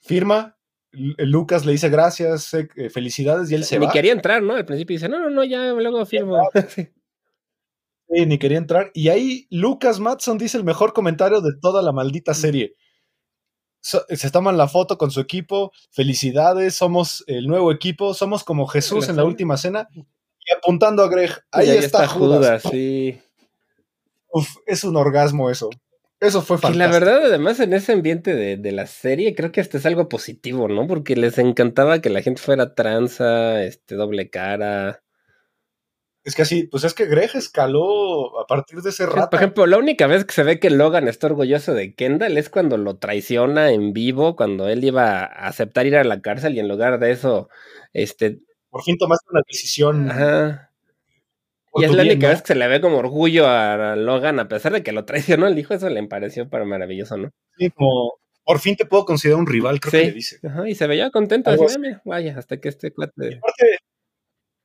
Speaker 4: Firma, Lucas le dice gracias, eh, eh, felicidades y él se
Speaker 5: ni
Speaker 4: va.
Speaker 5: Ni quería entrar, ¿no? Al principio dice, no, no, no, ya luego firmo.
Speaker 4: Sí, ni quería entrar. Y ahí Lucas Matson dice el mejor comentario de toda la maldita serie. se toman la foto con su equipo, felicidades, somos el nuevo equipo, somos como Jesús en la última cena y apuntando a Greg, ahí, está, Judas.
Speaker 5: sí.
Speaker 4: Uf, es un orgasmo eso. Eso fue fantástico.
Speaker 5: Y la verdad, además, en ese ambiente de, la serie, creo que hasta es algo positivo, ¿no? Porque les encantaba que la gente fuera tranza, este, doble cara.
Speaker 4: Es que así, pues es que Greg escaló a partir de ese rato.
Speaker 5: Por ejemplo, la única vez que se ve que Logan está orgulloso de Kendall es cuando lo traiciona en vivo, cuando él iba a aceptar ir a la cárcel y en lugar de eso, este...
Speaker 4: Por fin tomaste una decisión.
Speaker 5: Ajá. Y es la única vez que se le ve como orgullo a Logan, a pesar de que lo traicionó el hijo, eso le pareció para maravilloso, ¿no?
Speaker 4: Sí, como por fin te puedo considerar un rival, creo que le dice.
Speaker 5: Ajá, y se veía contento, así, vaya, hasta que este cuate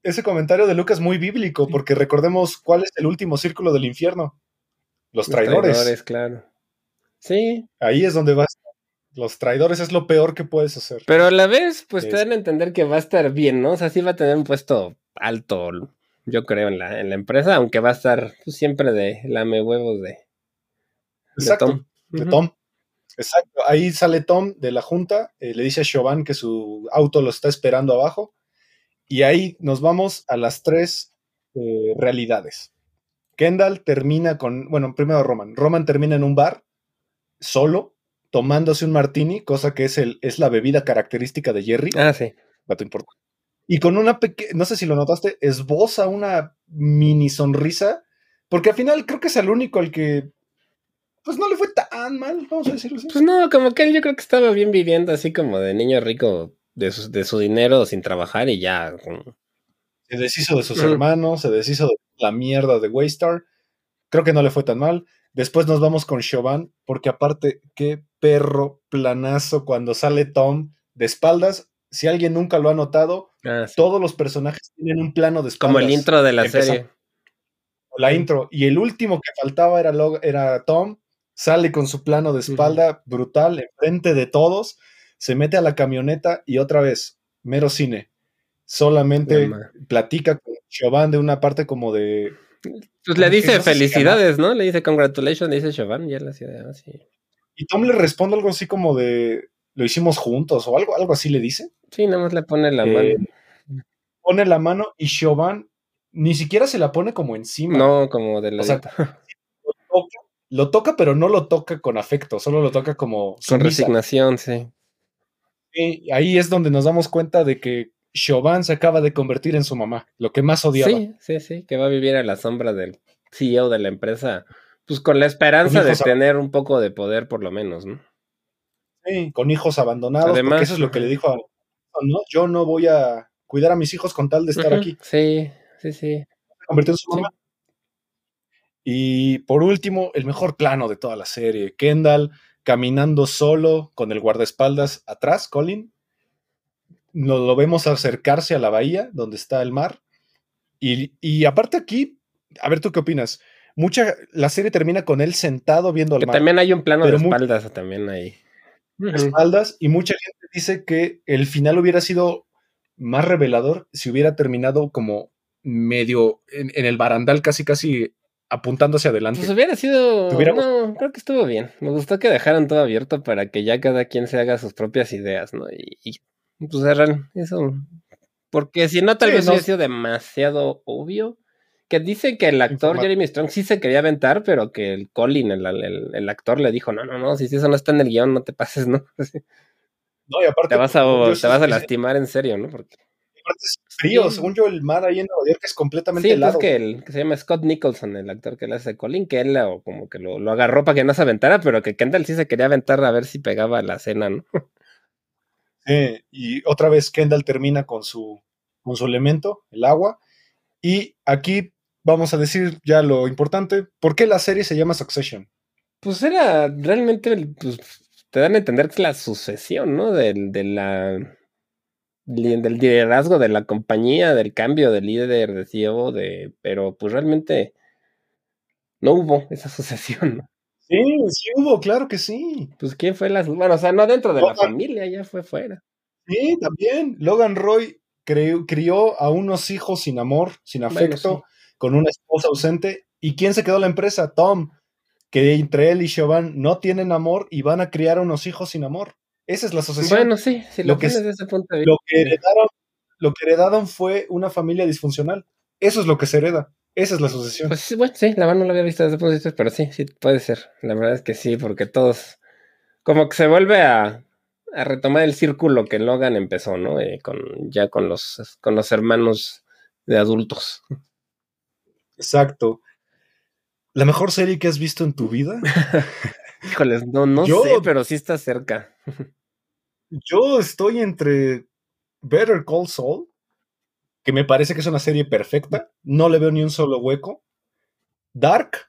Speaker 4: ese comentario de Lucas es muy bíblico, porque recordemos cuál es el último círculo del infierno. Los, traidores. traidores.
Speaker 5: claro. Sí.
Speaker 4: Ahí es donde vas. Los traidores es lo peor que puedes hacer.
Speaker 5: Pero a la vez, pues te dan a entender que va a estar bien, ¿no? O sea, sí va a tener un puesto alto, yo creo, en la, en la empresa, aunque va a estar pues, siempre de lame huevos de,
Speaker 4: Exacto, de Tom. De Tom. Exacto. Ahí sale Tom de la junta, eh, le dice a Chauvin que su auto lo está esperando abajo y ahí nos vamos a las tres eh, realidades. Kendall termina con, bueno, primero Roman. Roman termina en un bar, solo, tomándose un martini, cosa que es, el, es la bebida característica de Jerry.
Speaker 5: Ah, sí.
Speaker 4: Dato importante. Y con una pequeña, no sé si lo notaste, esboza una mini sonrisa, porque al final creo que es el único al que, pues no le fue tan mal, vamos a decirlo así.
Speaker 5: Pues no, como que él yo creo que estaba bien viviendo así como de niño rico de su, de su dinero sin trabajar y ya.
Speaker 4: Se deshizo de sus hermanos, se deshizo de la mierda de Waystar. Creo que no le fue tan mal. Después nos vamos con Chauvin, porque aparte, qué perro planazo cuando sale Tom de espaldas. Si alguien nunca lo ha notado, ah, todos los personajes tienen un plano de espaldas.
Speaker 5: Como el intro de la serie.
Speaker 4: La intro. Y el último que faltaba era, era Tom. Sale con su plano de espalda brutal, enfrente de todos se mete a la camioneta y otra vez, mero cine. Solamente platica con Chauvin de una parte como de.
Speaker 5: Pues le dice felicidades, ¿no? Le dice congratulations, le dice Chauvin, ya la ciudad así.
Speaker 4: Y Tom le responde algo así como de lo hicimos juntos o algo, algo así le dice.
Speaker 5: Sí, nada más le pone la mano.
Speaker 4: Eh, pone la mano y Chauvin ni siquiera se la pone como encima.
Speaker 5: No, como de la.
Speaker 4: lo, toca, lo toca, pero no lo toca con afecto, solo lo toca como.
Speaker 5: Con resignación, sí
Speaker 4: ahí es donde nos damos cuenta de que Chauvin se acaba de convertir en su mamá, lo que más odiaba.
Speaker 5: Sí, sí, sí, que va a vivir a la sombra del CEO de la empresa, pues con la esperanza de tener un poco de poder por lo menos, ¿no?
Speaker 4: Sí, con hijos abandonados, porque eso es lo que le dijo a ¿no? Yo no voy a cuidar a mis hijos con tal de estar aquí.
Speaker 5: Sí, sí, sí.
Speaker 4: Convirtió en su mamá. Y por último, el mejor plano de toda la serie, Kendall caminando solo con el guardaespaldas atrás, Colin. Nos lo vemos acercarse a la bahía donde está el mar. Y, aparte aquí, a ver tú qué opinas. Mucha, la serie termina con él sentado viendo al mar.
Speaker 5: También hay un plano de espaldas también ahí.
Speaker 4: Espaldas, y mucha gente dice que el final hubiera sido más revelador si hubiera terminado como medio en, en el barandal, casi casi apuntando hacia adelante.
Speaker 5: Pues hubiera sido. No, creo que estuvo bien. Me gustó que dejaran todo abierto para que ya cada quien se haga sus propias ideas, ¿no? Y, pues eso. Porque si no, tal vez hubiera sido demasiado obvio. Que dice que el actor Jeremy Strong sí se quería aventar, pero que el Colin, el, actor, le dijo: No, no, no, si eso no está en el guion, no te pases, ¿no?
Speaker 4: No, y aparte.
Speaker 5: Te vas a, te vas a lastimar en serio, ¿no? Porque
Speaker 4: es frío, según yo, el mar ahí en Nueva York es completamente
Speaker 5: sí,
Speaker 4: helado.
Speaker 5: Sí, que, el, que se llama Scott Nicholson, el actor que le hace Colin, que él o como que lo, lo, agarró para que no se aventara, pero que Kendall sí se quería aventar a ver si pegaba la cena, ¿no?
Speaker 4: Sí, y otra vez Kendall termina con su, con su elemento, el agua, y aquí vamos a decir ya lo importante, ¿por qué la serie se llama Succession?
Speaker 5: Pues era realmente, pues, te dan a entender que es la sucesión, ¿no? de la del liderazgo de la compañía, del cambio de líder, de CEO, de, pero pues realmente no hubo esa sucesión.
Speaker 4: Sí, sí hubo, claro que sí.
Speaker 5: Pues quién fue la, bueno, o sea, no dentro de la familia, ya fue fuera.
Speaker 4: Sí, también. Logan Roy crió a unos hijos sin amor, sin afecto, con una esposa ausente. ¿Y quién se quedó la empresa? Tom, que entre él y Chauvin no tienen amor y van a criar a unos hijos sin amor. Esa es la asociación.
Speaker 5: Bueno, sí, si lo, que, desde ese punto de
Speaker 4: vista. Lo que, heredaron, lo que heredaron fue una familia disfuncional. Eso es lo que se hereda. Esa es la asociación.
Speaker 5: Pues sí, bueno, sí, la verdad no lo había visto desde ese punto de vista, pero sí, sí, puede ser. La verdad es que sí, porque todos. Como que se vuelve a, a retomar el círculo que Logan empezó, ¿no? Eh, con, ya con los, con los hermanos de adultos.
Speaker 4: Exacto. ¿La mejor serie que has visto en tu vida?
Speaker 5: Híjoles, no, no
Speaker 4: Yo-
Speaker 5: sé, pero sí está cerca.
Speaker 4: Yo estoy entre Better Call Saul, que me parece que es una serie perfecta, no le veo ni un solo hueco, Dark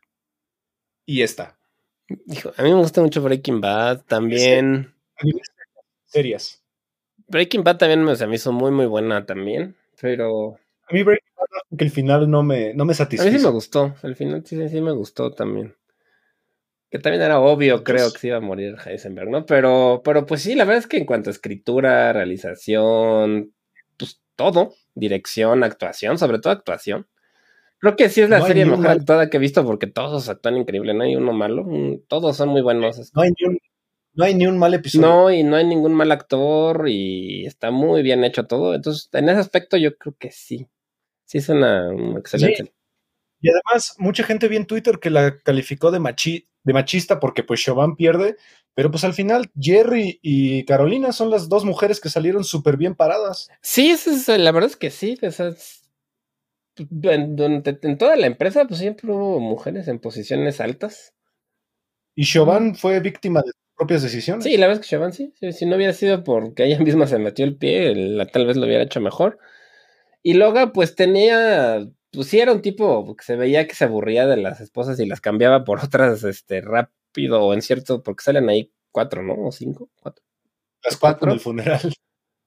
Speaker 4: y esta.
Speaker 5: Hijo, a mí me gusta mucho Breaking Bad también.
Speaker 4: A Serias.
Speaker 5: Breaking Bad también se me hizo muy, muy buena también. Pero
Speaker 4: A mí Breaking Bad, que el final no me, no me
Speaker 5: a mí
Speaker 4: satisfizo.
Speaker 5: sí me gustó. Al final sí, sí, me gustó también. Que también era obvio, creo, que se iba a morir Heisenberg, ¿no? Pero, pero pues sí, la verdad es que en cuanto a escritura, realización, pues todo, dirección, actuación, sobre todo actuación. Creo que sí es la
Speaker 4: No
Speaker 5: serie mejor actuada que he visto porque todos actúan increíble, no hay uno malo, todos son muy buenos.
Speaker 4: No hay ni un, no hay ni un mal episodio.
Speaker 5: No, y no hay ningún mal actor y está muy bien hecho todo. Entonces, en ese aspecto yo creo que sí. Sí es una, una excelente.
Speaker 4: Sí. Y además, mucha gente vi en Twitter que la calificó de, machi, de machista porque pues Chauvin pierde, pero pues al final Jerry y Carolina son las dos mujeres que salieron súper bien paradas.
Speaker 5: Sí, eso es, la verdad es que sí. o sea, es- en, toda la empresa, pues siempre hubo mujeres en posiciones altas.
Speaker 4: Y Chauvin fue víctima de sus propias decisiones.
Speaker 5: Sí, la verdad es que Chauvin sí, Si no hubiera sido porque ella misma se metió el pie, la- tal vez lo hubiera hecho mejor. Y Loga, pues tenía. Pues sí, era un tipo que se veía que se aburría de las esposas y las cambiaba por otras este, rápido o en cierto. Porque salen ahí cuatro, ¿no? O cinco, cuatro.
Speaker 4: las cuatro
Speaker 5: cuatro.
Speaker 4: en el funeral.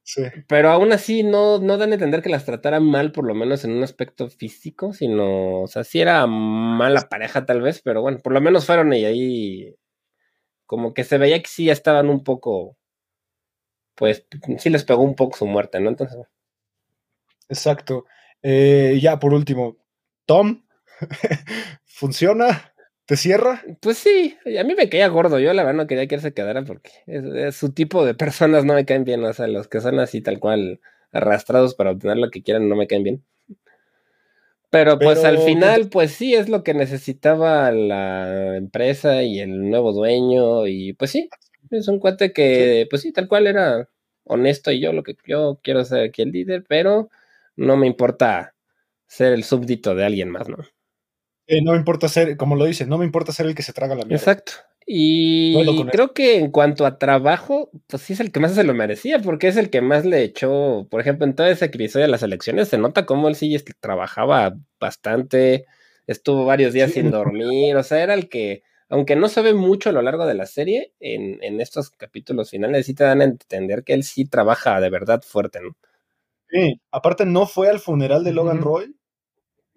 Speaker 4: Sí.
Speaker 5: Pero aún así no, no dan a entender que las tratara mal, por lo menos en un aspecto físico, sino, o sea, sí era mala pareja tal vez, pero bueno, por lo menos fueron y ahí como que se veía que sí ya estaban un poco, pues sí les pegó un poco su muerte, ¿no? Entonces,
Speaker 4: Exacto. Eh, ya por último, Tom, ¿funciona? ¿Te cierra?
Speaker 5: pues sí, a mí me caía gordo, yo la verdad no quería que él se quedara porque es, es su tipo de personas no me caen bien, o sea, los que son así tal cual arrastrados para obtener lo que quieran no me caen bien. Pero pues
Speaker 4: Pero,
Speaker 5: al final, pues sí, es lo que necesitaba la empresa y el nuevo dueño. Y pues sí, es un cuate que, pues sí, tal cual era honesto y yo lo que yo quiero ser aquí el líder, pero no me importa ser el súbdito de alguien más, ¿no?
Speaker 4: Eh, no me importa ser, como lo dice, no me importa ser el que se traga la mierda.
Speaker 5: Exacto. Y creo que en cuanto a trabajo, pues sí es el que más se lo merecía, porque es el que más le echó, por ejemplo, en todo ese episodio de las elecciones, se nota cómo él sí trabajaba bastante, estuvo varios días
Speaker 4: Sí.
Speaker 5: sin dormir, o sea, era el que, aunque no se ve mucho a lo largo de la serie, en, en estos capítulos finales sí te dan a entender que él sí trabaja de verdad fuerte, ¿no?
Speaker 4: Sí, aparte no fue al funeral de Logan. Roy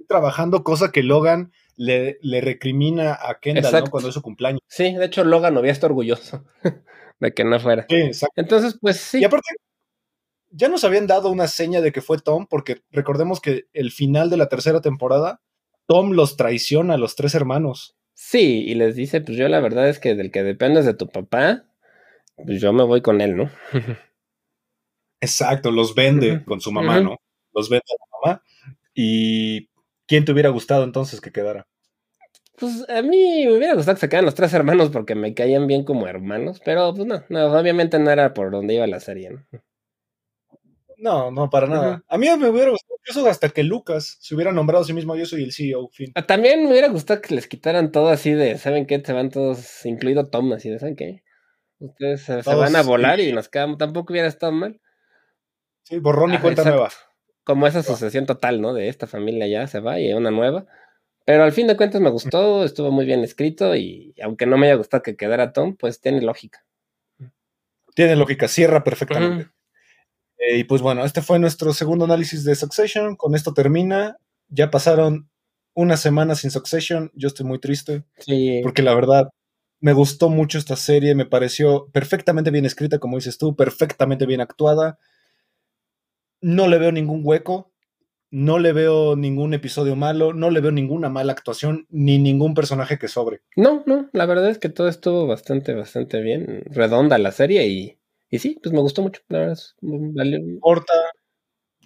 Speaker 4: trabajando, cosa que Logan le, le recrimina a Kendall cuando es su cumpleaños.
Speaker 5: Sí, de hecho Logan no había estado orgulloso de que no fuera.
Speaker 4: Sí, exacto.
Speaker 5: Entonces, pues sí.
Speaker 4: Y aparte, ya nos habían dado una seña de que fue Tom, porque recordemos que el final de la tercera temporada, Tom los traiciona a los tres hermanos.
Speaker 5: Sí, y les dice, pues yo la verdad es que del que dependes de tu papá, pues yo me voy con él, ¿no?
Speaker 4: Exacto, los vende con su mamá. ¿no? Los vende a la mamá. Y ¿quién te hubiera gustado entonces que quedara?
Speaker 5: Pues a mí me hubiera gustado que se quedaran los tres hermanos porque me caían bien como hermanos, pero pues no, no, obviamente no era por donde iba la serie, ¿no?
Speaker 4: No, no, para nada. A mí me hubiera gustado eso hasta que Lucas se hubiera nombrado a sí mismo, yo soy el CEO, fin.
Speaker 5: Ah, También me hubiera gustado que les quitaran todo así de, ¿saben qué? Se van todos, incluido Tom, así de, ¿saben qué? Ustedes se, van a volar
Speaker 4: sí.
Speaker 5: y nos quedamos, tampoco hubiera estado mal.
Speaker 4: Sí, borrón y
Speaker 5: Ajá,
Speaker 4: cuenta nueva.
Speaker 5: Como esa sucesión total, ¿no? De esta familia ya se va y una nueva. Pero al fin de cuentas me gustó, estuvo muy bien escrito y aunque no me haya gustado que quedara Tom, pues tiene lógica.
Speaker 4: Tiene lógica, cierra perfectamente. Eh, y pues bueno, este fue nuestro segundo análisis de Succession. Con esto termina. Ya pasaron una semana sin Succession. Yo estoy muy triste
Speaker 5: Sí.
Speaker 4: porque la verdad me gustó mucho esta serie. Me pareció perfectamente bien escrita, como dices tú, perfectamente bien actuada. No le veo ningún hueco. No le veo ningún episodio malo. No le veo ninguna mala actuación ni ningún personaje que sobre.
Speaker 5: No, no, la verdad es que todo estuvo bastante, bastante bien. Redonda la serie y, y sí, pues me gustó mucho. La verdad, es- valió-
Speaker 4: Corta,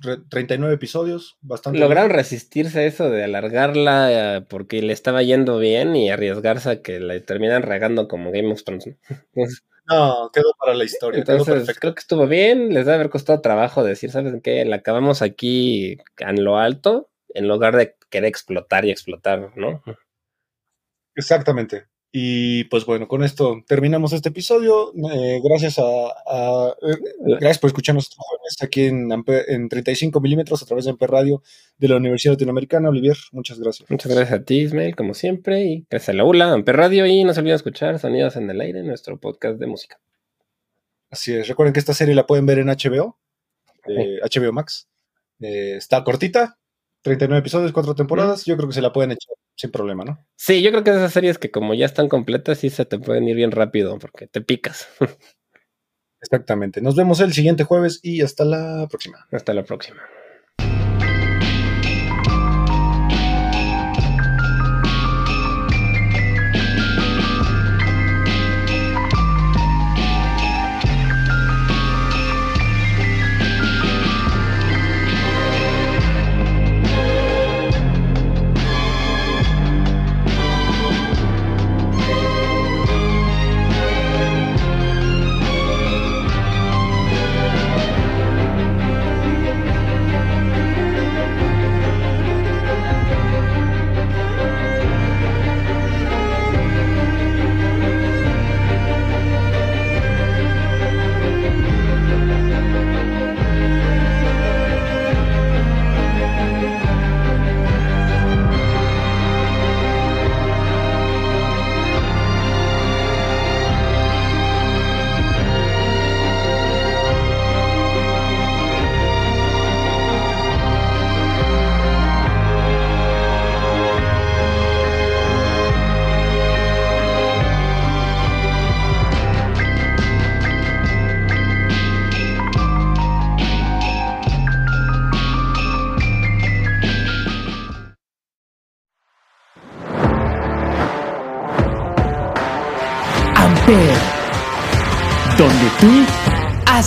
Speaker 4: re- 39 episodios, bastante.
Speaker 5: Lograron
Speaker 4: bien.
Speaker 5: resistirse a eso de alargarla eh, porque le estaba yendo bien y arriesgarse a que la terminan regando como Game of Thrones. ¿no? Entonces,
Speaker 4: No, quedó para la historia.
Speaker 5: Entonces, creo que estuvo bien. Les debe haber costado trabajo decir, ¿sabes qué? La acabamos aquí en lo alto en lugar de querer explotar y explotar, ¿no?
Speaker 4: Exactamente. Y pues bueno, con esto terminamos este episodio. Eh, gracias a, eh, gracias por escucharnos aquí en, en 35 milímetros a través de Amper Radio de la Universidad Latinoamericana. Olivier, muchas gracias.
Speaker 5: Muchas gracias a ti, Ismael, como siempre. Y gracias a la ULA, Amper Radio. Y no se olviden escuchar Sonidos en el Aire, nuestro podcast de música.
Speaker 4: Así es. Recuerden que esta serie la pueden ver en HBO, HBO Max. Eh, está cortita, 39 episodios, 4 temporadas. Yo creo que se la pueden echar sin problema, ¿no?
Speaker 5: Sí, yo creo que esas series que como ya están completas, sí se te pueden ir bien rápido porque te picas.
Speaker 4: Exactamente. Nos vemos el siguiente jueves y hasta la próxima.
Speaker 5: Hasta la próxima.